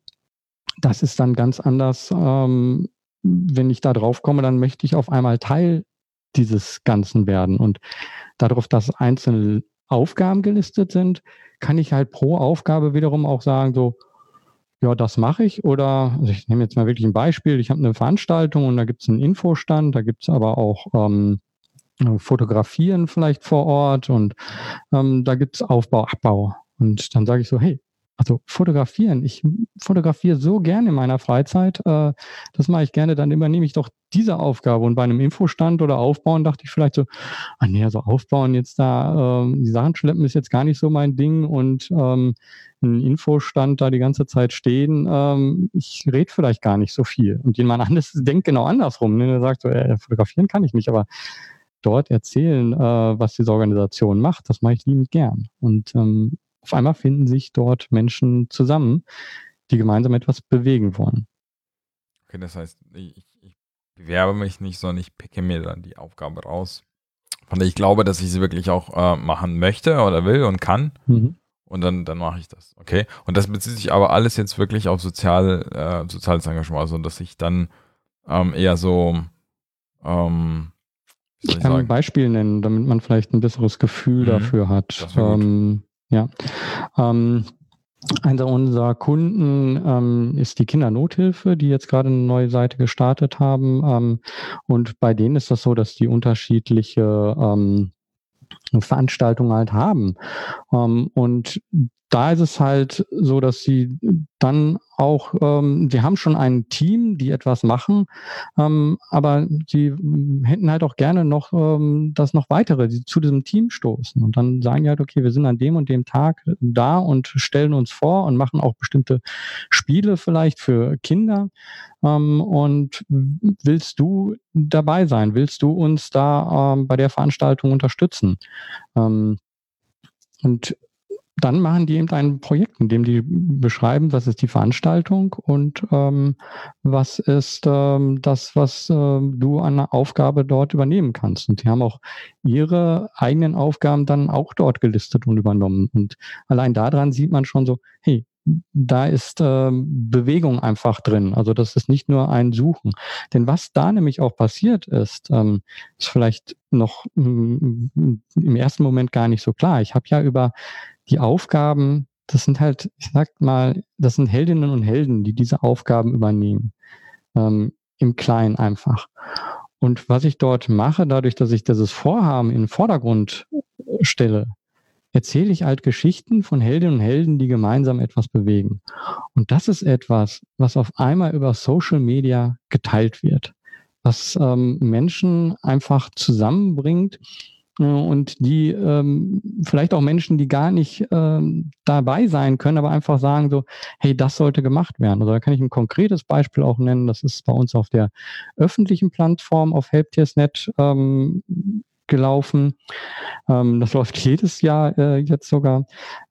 das ist dann ganz anders. Ähm, wenn ich da drauf komme, dann möchte ich auf einmal Teil dieses Ganzen werden. Und darauf, dass einzelne Aufgaben gelistet sind, kann ich halt pro Aufgabe wiederum auch sagen, so, ja, das mache ich. Oder also ich nehme jetzt mal wirklich ein Beispiel. Ich habe eine Veranstaltung und da gibt es einen Infostand, da gibt es aber auch ähm, Fotografieren vielleicht vor Ort und ähm, da gibt es Aufbau, Abbau. Und dann sage ich so, hey, also fotografieren. Ich fotografiere so gerne in meiner Freizeit. Äh, das mache ich gerne. Dann übernehme ich doch diese Aufgabe. Und bei einem Infostand oder Aufbauen dachte ich vielleicht so, ah nee, also aufbauen jetzt da, ähm, die Sachen schleppen ist jetzt gar nicht so mein Ding und ähm, ein Infostand da die ganze Zeit stehen, ähm, ich rede vielleicht gar nicht so viel. Und jemand anderes denkt genau andersrum. Ne? Der sagt so, äh, fotografieren kann ich nicht, aber dort erzählen, äh, was diese Organisation macht, das mache ich liebend gern. Und ähm, auf einmal finden sich dort Menschen zusammen, die gemeinsam etwas bewegen wollen. Okay, das heißt, ich, ich bewerbe mich nicht, sondern ich picke mir dann die Aufgabe raus, von der ich glaube, dass ich sie wirklich auch äh, machen möchte oder will und kann. Mhm. Und dann, dann mache ich das. Okay. Und das bezieht sich aber alles jetzt wirklich auf sozial, äh, soziales Engagement, also dass ich dann ähm, eher so ähm, ich kann sagen? ein Beispiel nennen, damit man vielleicht ein besseres Gefühl mhm. dafür hat. Ähm, ja. Ähm, einer unserer Kunden ähm, ist die Kindernothilfe, die jetzt gerade eine neue Seite gestartet haben. Ähm, und bei denen ist das so, dass die unterschiedliche ähm, Veranstaltungen halt haben. Ähm, und da ist es halt so, dass sie dann auch, ähm, sie haben schon ein Team, die etwas machen, ähm, aber sie hätten halt auch gerne noch, ähm, dass noch weitere die zu diesem Team stoßen und dann sagen die halt, okay, wir sind an dem und dem Tag da und stellen uns vor und machen auch bestimmte Spiele vielleicht für Kinder. Ähm, und willst du dabei sein? Willst du uns da ähm, bei der Veranstaltung unterstützen? Ähm, und dann machen die eben ein Projekt, in dem die beschreiben, was ist die Veranstaltung und ähm, was ist ähm, das, was äh, du an Aufgabe dort übernehmen kannst. Und die haben auch ihre eigenen Aufgaben dann auch dort gelistet und übernommen. Und allein daran sieht man schon so, hey, da ist äh, Bewegung einfach drin. Also das ist nicht nur ein Suchen. Denn was da nämlich auch passiert ist, ähm, ist vielleicht noch mm, im ersten Moment gar nicht so klar. Ich habe ja über die Aufgaben, das sind halt, ich sag mal, das sind Heldinnen und Helden, die diese Aufgaben übernehmen. Ähm, Im Kleinen einfach. Und was ich dort mache, dadurch, dass ich dieses Vorhaben in den Vordergrund stelle, erzähle ich halt Geschichten von Heldinnen und Helden, die gemeinsam etwas bewegen. Und das ist etwas, was auf einmal über Social Media geteilt wird, was ähm, Menschen einfach zusammenbringt äh, und die ähm, vielleicht auch Menschen, die gar nicht ähm, dabei sein können, aber einfach sagen so, hey, das sollte gemacht werden. Also da kann ich ein konkretes Beispiel auch nennen. Das ist bei uns auf der öffentlichen Plattform auf Helptiersnet ähm, gelaufen. Ähm, das läuft jedes Jahr äh, jetzt sogar.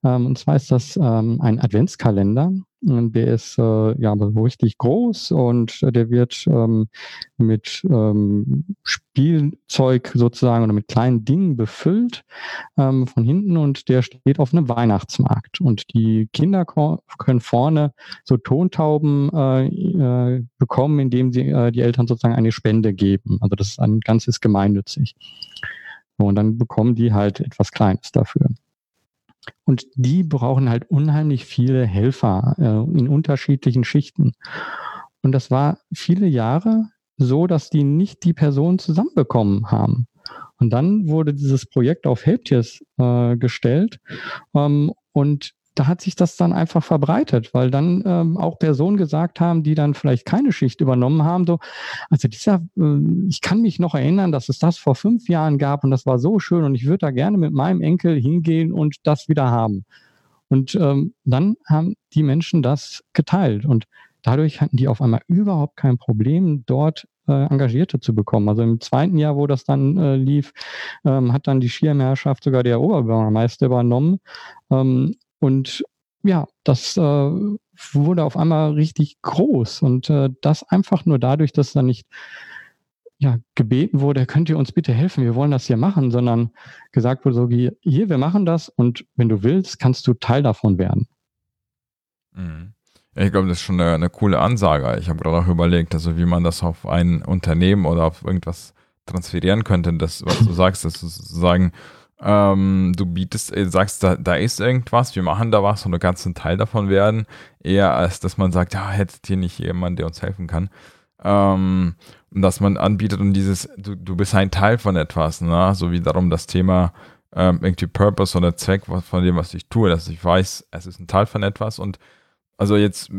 Ähm, und zwar ist das ähm, ein Adventskalender. Der ist äh, ja richtig groß und der wird ähm, mit ähm, Spielzeug sozusagen oder mit kleinen Dingen befüllt ähm, von hinten und der steht auf einem Weihnachtsmarkt. Und die Kinder können vorne so Tontauben äh, äh, bekommen, indem sie äh, die Eltern sozusagen eine Spende geben. Also das ist ein ganzes gemeinnützig. Und dann bekommen die halt etwas Kleines dafür. Und die brauchen halt unheimlich viele Helfer äh, in unterschiedlichen Schichten. Und das war viele Jahre so, dass die nicht die Personen zusammenbekommen haben. Und dann wurde dieses Projekt auf Helptiers äh, gestellt ähm, und da hat sich das dann einfach verbreitet, weil dann ähm, auch Personen gesagt haben, die dann vielleicht keine Schicht übernommen haben, so, also dieser, äh, ich kann mich noch erinnern, dass es das vor fünf Jahren gab und das war so schön und ich würde da gerne mit meinem Enkel hingehen und das wieder haben. Und ähm, dann haben die Menschen das geteilt und dadurch hatten die auf einmal überhaupt kein Problem, dort äh, Engagierte zu bekommen. Also im zweiten Jahr, wo das dann äh, lief, ähm, hat dann die Schirmherrschaft sogar der Oberbürgermeister übernommen. Ähm, und ja, das äh, wurde auf einmal richtig groß. Und äh, das einfach nur dadurch, dass da nicht ja, gebeten wurde, könnt ihr uns bitte helfen, wir wollen das hier machen, sondern gesagt wurde so wie, hier, wir machen das und wenn du willst, kannst du Teil davon werden. Mhm. Ich glaube, das ist schon eine, eine coole Ansage. Ich habe gerade auch überlegt, also wie man das auf ein Unternehmen oder auf irgendwas transferieren könnte, das, was du sagst, das sozusagen ähm, du bietest, äh, sagst, da, da ist irgendwas, wir machen da was und du kannst ein Teil davon werden, eher als dass man sagt, ja, hättet ihr nicht jemand, der uns helfen kann. Ähm, dass man anbietet und dieses, du, du bist ein Teil von etwas, ne? so wie darum das Thema ähm, irgendwie Purpose oder Zweck von dem, was ich tue, dass ich weiß, es ist ein Teil von etwas und also jetzt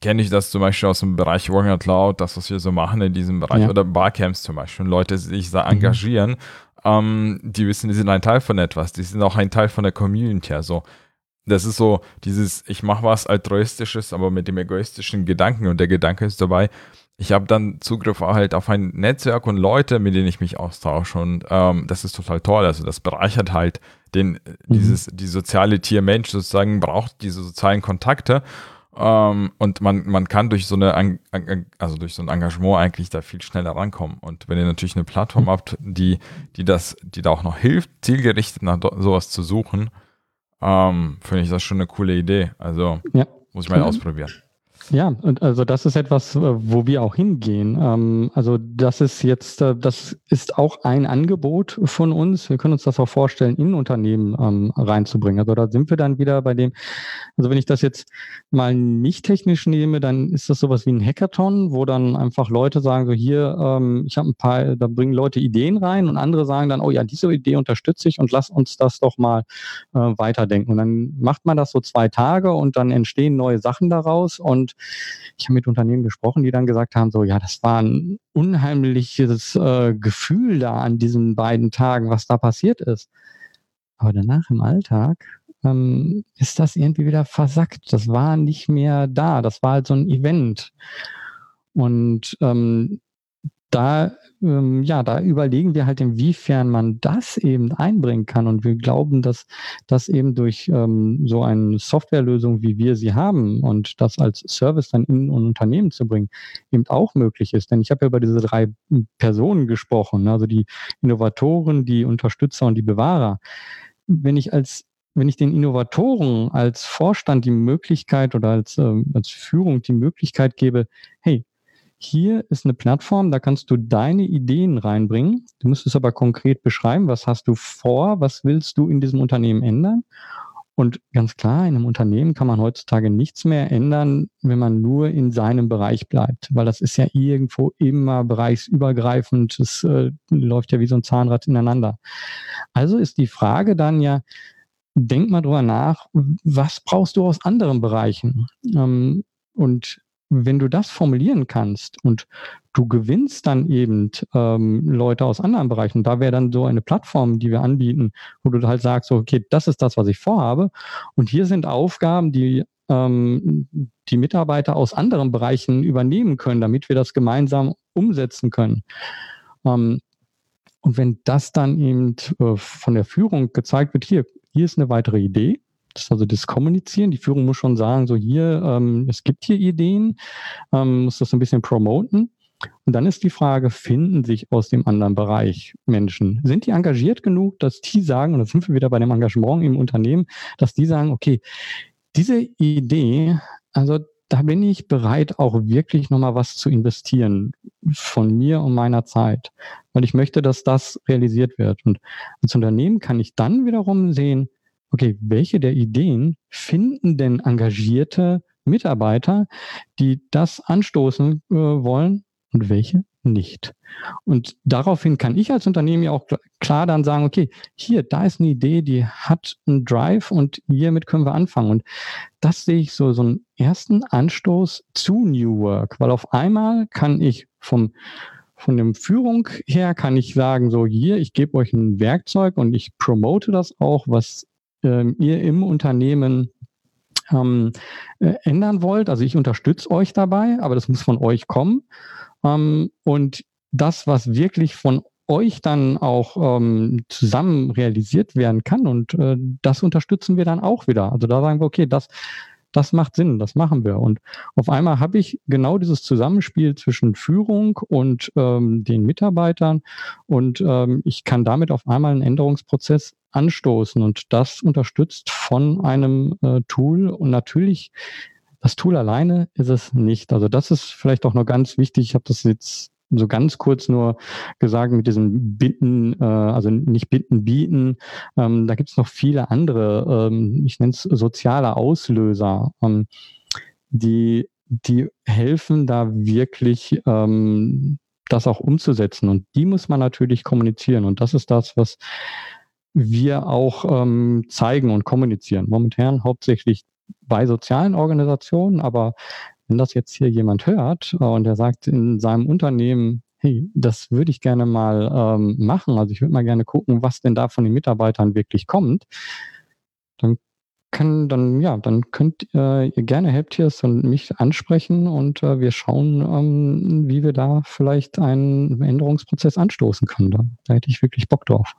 kenne ich das zum Beispiel aus dem Bereich Working Out Loud, das, was wir so machen in diesem Bereich ja. oder Barcamps zum Beispiel, Leute, sich da mhm. engagieren, mhm. Ähm, die wissen, die sind ein Teil von etwas, die sind auch ein Teil von der Community, also das ist so dieses, ich mache was altruistisches, aber mit dem egoistischen Gedanken. Und der Gedanke ist dabei, ich habe dann Zugriff halt auf ein Netzwerk und Leute, mit denen ich mich austausche. Und ähm, das ist total toll. Also das bereichert halt den, mhm. dieses, die soziale Tiermensch sozusagen braucht diese sozialen Kontakte ähm, und man, man kann durch so eine, also durch so ein Engagement eigentlich da viel schneller rankommen. Und wenn ihr natürlich eine Plattform mhm. habt, die, die das, die da auch noch hilft, zielgerichtet nach sowas zu suchen, ähm, finde ich das schon eine coole Idee. Also ja. muss ich mal mhm. ausprobieren. Ja, und also das ist etwas, äh, wo wir auch hingehen. Ähm, also das ist jetzt, äh, das ist auch ein Angebot von uns. Wir können uns das auch vorstellen, in Unternehmen ähm, reinzubringen. Also da sind wir dann wieder bei dem, also wenn ich das jetzt mal nicht technisch nehme, dann ist das sowas wie ein Hackathon, wo dann einfach Leute sagen, so hier, ähm, ich habe ein paar, da bringen Leute Ideen rein und andere sagen dann, oh ja, diese Idee unterstütze ich und lass uns das doch mal äh, weiterdenken. Und dann macht man das so zwei Tage und dann entstehen neue Sachen daraus und ich habe mit Unternehmen gesprochen, die dann gesagt haben, so ja, das war ein unheimliches äh, Gefühl da an diesen beiden Tagen, was da passiert ist. Aber danach im Alltag ähm, ist das irgendwie wieder versackt. Das war nicht mehr da. Das war halt so ein Event. Und ähm, da, ähm, ja, da überlegen wir halt, inwiefern man das eben einbringen kann. Und wir glauben, dass das eben durch ähm, so eine Softwarelösung, wie wir sie haben und das als Service dann in ein Unternehmen zu bringen, eben auch möglich ist. Denn ich habe ja über diese drei Personen gesprochen, also die Innovatoren, die Unterstützer und die Bewahrer. Wenn ich als wenn ich den Innovatoren als Vorstand die Möglichkeit oder als, äh, als Führung die Möglichkeit gebe, hey, hier ist eine Plattform, da kannst du deine Ideen reinbringen. Du musst es aber konkret beschreiben, was hast du vor, was willst du in diesem Unternehmen ändern. Und ganz klar, in einem Unternehmen kann man heutzutage nichts mehr ändern, wenn man nur in seinem Bereich bleibt, weil das ist ja irgendwo immer bereichsübergreifend. Es äh, läuft ja wie so ein Zahnrad ineinander. Also ist die Frage dann ja, denk mal drüber nach, was brauchst du aus anderen Bereichen? Ähm, und wenn du das formulieren kannst und du gewinnst dann eben ähm, Leute aus anderen Bereichen, da wäre dann so eine Plattform, die wir anbieten, wo du halt sagst, okay, das ist das, was ich vorhabe. Und hier sind Aufgaben, die ähm, die Mitarbeiter aus anderen Bereichen übernehmen können, damit wir das gemeinsam umsetzen können. Ähm, und wenn das dann eben äh, von der Führung gezeigt wird, hier, hier ist eine weitere Idee, das ist also das Kommunizieren. Die Führung muss schon sagen, so hier, ähm, es gibt hier Ideen, ähm, muss das ein bisschen promoten. Und dann ist die Frage, finden sich aus dem anderen Bereich Menschen? Sind die engagiert genug, dass die sagen, und da sind wir wieder bei dem Engagement im Unternehmen, dass die sagen, okay, diese Idee, also da bin ich bereit, auch wirklich nochmal was zu investieren von mir und meiner Zeit, weil ich möchte, dass das realisiert wird. Und als Unternehmen kann ich dann wiederum sehen, okay, welche der Ideen finden denn engagierte Mitarbeiter, die das anstoßen äh, wollen und welche nicht. Und daraufhin kann ich als Unternehmen ja auch klar dann sagen, okay, hier, da ist eine Idee, die hat einen Drive und hiermit können wir anfangen. Und das sehe ich so, so einen ersten Anstoß zu New Work, weil auf einmal kann ich vom von der Führung her kann ich sagen, so hier, ich gebe euch ein Werkzeug und ich promote das auch, was ihr im Unternehmen ähm, äh, ändern wollt. Also ich unterstütze euch dabei, aber das muss von euch kommen. Ähm, und das, was wirklich von euch dann auch ähm, zusammen realisiert werden kann und äh, das unterstützen wir dann auch wieder. Also da sagen wir, okay, das das macht Sinn, das machen wir. Und auf einmal habe ich genau dieses Zusammenspiel zwischen Führung und ähm, den Mitarbeitern und ähm, ich kann damit auf einmal einen Änderungsprozess anstoßen und das unterstützt von einem äh, Tool und natürlich das Tool alleine ist es nicht. Also das ist vielleicht auch noch ganz wichtig. Ich habe das jetzt so ganz kurz nur gesagt mit diesem Bitten, äh, also nicht Bitten bieten. Ähm, da gibt es noch viele andere, ähm, ich nenne es soziale Auslöser, ähm, die, die helfen da wirklich, ähm, das auch umzusetzen. Und die muss man natürlich kommunizieren. Und das ist das, was wir auch ähm, zeigen und kommunizieren. Momentan hauptsächlich bei sozialen Organisationen, aber wenn das jetzt hier jemand hört äh, und er sagt in seinem Unternehmen, hey, das würde ich gerne mal ähm, machen, also ich würde mal gerne gucken, was denn da von den Mitarbeitern wirklich kommt, dann kann dann, ja, dann könnt äh, ihr gerne Helptiers und mich ansprechen und äh, wir schauen, ähm, wie wir da vielleicht einen Änderungsprozess anstoßen können. Da, da hätte ich wirklich Bock drauf.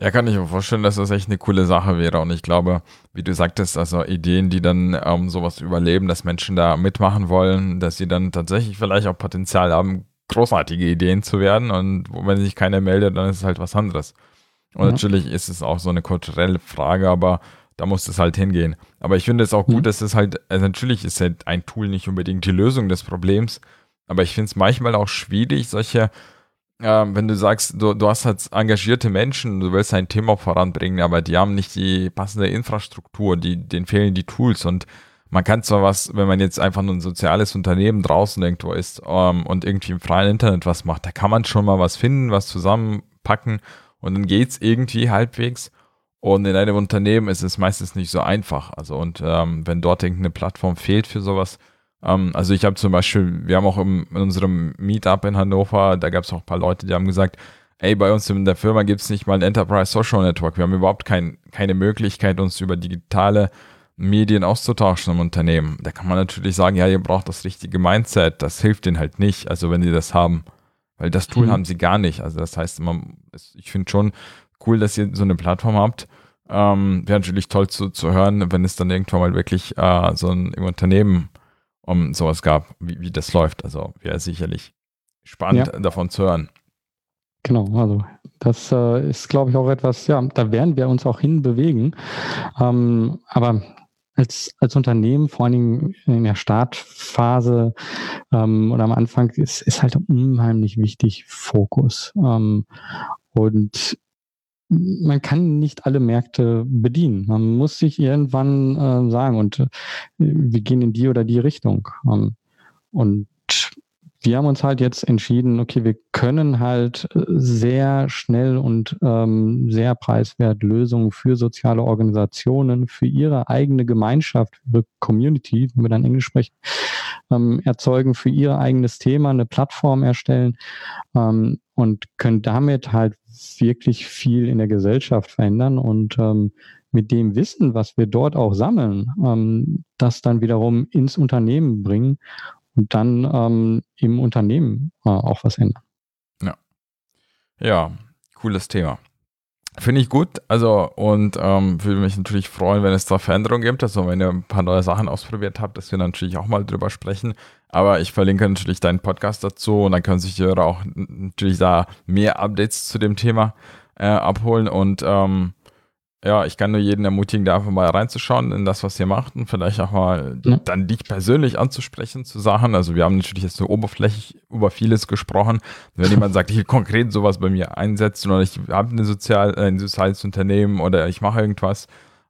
Ja, kann ich mir vorstellen, dass das echt eine coole Sache wäre. Und ich glaube, wie du sagtest, also Ideen, die dann ähm, sowas überleben, dass Menschen da mitmachen wollen, dass sie dann tatsächlich vielleicht auch Potenzial haben, großartige Ideen zu werden. Und wenn sich keiner meldet, dann ist es halt was anderes. Und ja. natürlich ist es auch so eine kulturelle Frage, aber da muss es halt hingehen. Aber ich finde es auch gut, mhm. dass es halt, also natürlich ist halt ein Tool nicht unbedingt die Lösung des Problems, aber ich finde es manchmal auch schwierig, solche ähm, wenn du sagst, du, du hast halt engagierte Menschen, du willst ein Thema voranbringen, aber die haben nicht die passende Infrastruktur, die, denen fehlen die Tools und man kann zwar was, wenn man jetzt einfach nur ein soziales Unternehmen draußen irgendwo ist ähm, und irgendwie im freien Internet was macht, da kann man schon mal was finden, was zusammenpacken und dann geht's irgendwie halbwegs. Und in einem Unternehmen ist es meistens nicht so einfach. Also und ähm, wenn dort irgendeine Plattform fehlt für sowas, ähm, also ich habe zum Beispiel, wir haben auch im, in unserem Meetup in Hannover, da gab es auch ein paar Leute, die haben gesagt, ey, bei uns in der Firma gibt es nicht mal ein Enterprise Social Network. Wir haben überhaupt kein, keine Möglichkeit, uns über digitale Medien auszutauschen im Unternehmen. Da kann man natürlich sagen, ja, ihr braucht das richtige Mindset. Das hilft ihnen halt nicht, also wenn sie das haben. Weil das Tool mhm. haben sie gar nicht. Also das heißt, man, ich finde schon cool, dass ihr so eine Plattform habt. Ähm, Wäre natürlich toll zu, zu hören, wenn es dann irgendwann mal wirklich äh, so ein im Unternehmen um sowas gab, wie, wie das läuft. Also wäre sicherlich spannend ja. davon zu hören. Genau, also das äh, ist, glaube ich, auch etwas, ja, da werden wir uns auch hinbewegen. Ähm, aber als, als Unternehmen, vor allen Dingen in der Startphase ähm, oder am Anfang, ist, ist halt unheimlich wichtig Fokus. Ähm, und man kann nicht alle Märkte bedienen. Man muss sich irgendwann äh, sagen, und äh, wir gehen in die oder die Richtung. Ähm, und wir haben uns halt jetzt entschieden, okay, wir können halt äh, sehr schnell und ähm, sehr preiswert Lösungen für soziale Organisationen, für ihre eigene Gemeinschaft, für ihre Community, wenn wir dann Englisch sprechen, ähm, erzeugen, für ihr eigenes Thema eine Plattform erstellen ähm, und können damit halt wirklich viel in der Gesellschaft verändern und ähm, mit dem Wissen, was wir dort auch sammeln, ähm, das dann wiederum ins Unternehmen bringen und dann ähm, im Unternehmen äh, auch was ändern. Ja. Ja, cooles Thema. Finde ich gut. Also, und ähm, würde mich natürlich freuen, wenn es da Veränderungen gibt. Also, wenn ihr ein paar neue Sachen ausprobiert habt, dass wir natürlich auch mal drüber sprechen. Aber ich verlinke natürlich deinen Podcast dazu und dann können sich die Hörer auch natürlich da mehr Updates zu dem Thema äh, abholen. Und ähm, ja, ich kann nur jeden ermutigen, da einfach mal reinzuschauen in das, was ihr macht und vielleicht auch mal ja. dann dich persönlich anzusprechen zu Sachen. Also wir haben natürlich jetzt nur oberflächlich über vieles gesprochen. Wenn jemand sagt, ich will konkret sowas bei mir einsetzen oder ich habe eine sozial, äh, ein soziales Unternehmen oder ich mache irgendwas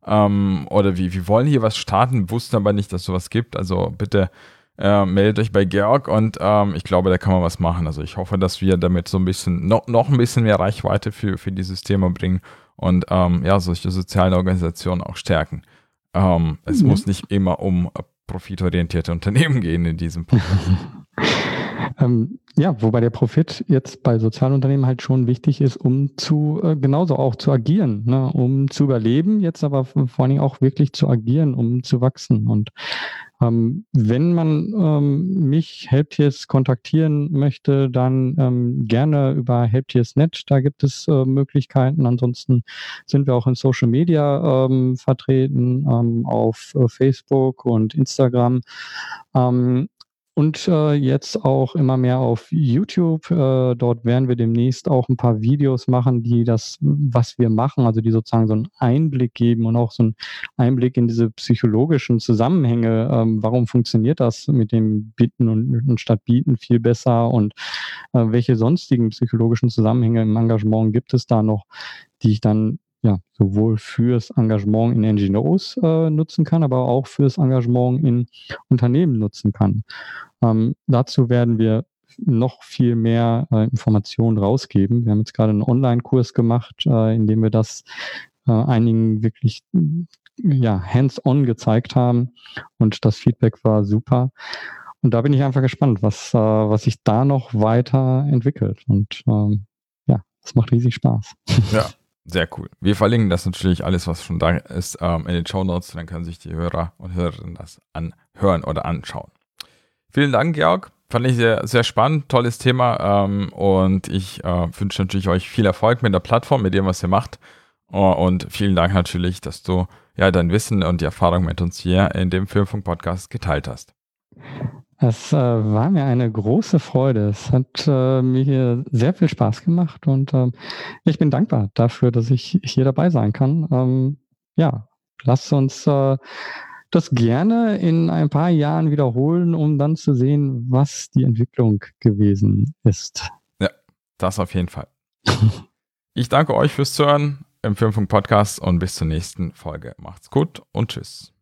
ähm, oder wir, wir wollen hier was starten, wussten aber nicht, dass sowas gibt. Also bitte äh, meldet euch bei Georg und ähm, ich glaube, da kann man was machen. Also ich hoffe, dass wir damit so ein bisschen, noch, noch ein bisschen mehr Reichweite für, für dieses Thema bringen und ähm, ja, solche sozialen Organisationen auch stärken. Ähm, es mhm. muss nicht immer um profitorientierte Unternehmen gehen in diesem Punkt. ähm, ja, wobei der Profit jetzt bei Sozialunternehmen halt schon wichtig ist, um zu äh, genauso auch zu agieren, ne? um zu überleben, jetzt aber vor allen Dingen auch wirklich zu agieren, um zu wachsen. Und ähm, wenn man ähm, mich Helptiers kontaktieren möchte, dann ähm, gerne über Helptiers.net. Da gibt es äh, Möglichkeiten. Ansonsten sind wir auch in Social Media ähm, vertreten, ähm, auf äh, Facebook und Instagram. Und äh, jetzt auch immer mehr auf YouTube. Äh, dort werden wir demnächst auch ein paar Videos machen, die das, was wir machen, also die sozusagen so einen Einblick geben und auch so einen Einblick in diese psychologischen Zusammenhänge. Ähm, warum funktioniert das mit dem Bitten und, und statt Bieten viel besser und äh, welche sonstigen psychologischen Zusammenhänge im Engagement gibt es da noch, die ich dann ja, sowohl fürs Engagement in NGOs äh, nutzen kann, aber auch fürs Engagement in Unternehmen nutzen kann. Ähm, dazu werden wir noch viel mehr äh, Informationen rausgeben. Wir haben jetzt gerade einen Online-Kurs gemacht, äh, in dem wir das äh, einigen wirklich ja, hands-on gezeigt haben und das Feedback war super. Und da bin ich einfach gespannt, was, äh, was sich da noch weiter entwickelt. Und ähm, ja, es macht riesig Spaß. Ja, sehr cool. Wir verlinken das natürlich alles, was schon da ist, ähm, in den Show Notes. Dann können sich die Hörer und Hörerinnen das anhören oder anschauen. Vielen Dank, Georg. Fand ich sehr, sehr spannend, tolles Thema. Ähm, und ich äh, wünsche natürlich euch viel Erfolg mit der Plattform, mit dem, was ihr macht. Uh, und vielen Dank natürlich, dass du ja dein Wissen und die Erfahrung mit uns hier in dem Filmfunk-Podcast geteilt hast. Es äh, war mir eine große Freude. Es hat äh, mir hier sehr viel Spaß gemacht und ähm, ich bin dankbar dafür, dass ich hier dabei sein kann. Ähm, ja, lasst uns äh, das gerne in ein paar Jahren wiederholen, um dann zu sehen, was die Entwicklung gewesen ist. Ja, das auf jeden Fall. ich danke euch fürs Zuhören im Filmfunk Podcast und bis zur nächsten Folge. Macht's gut und tschüss.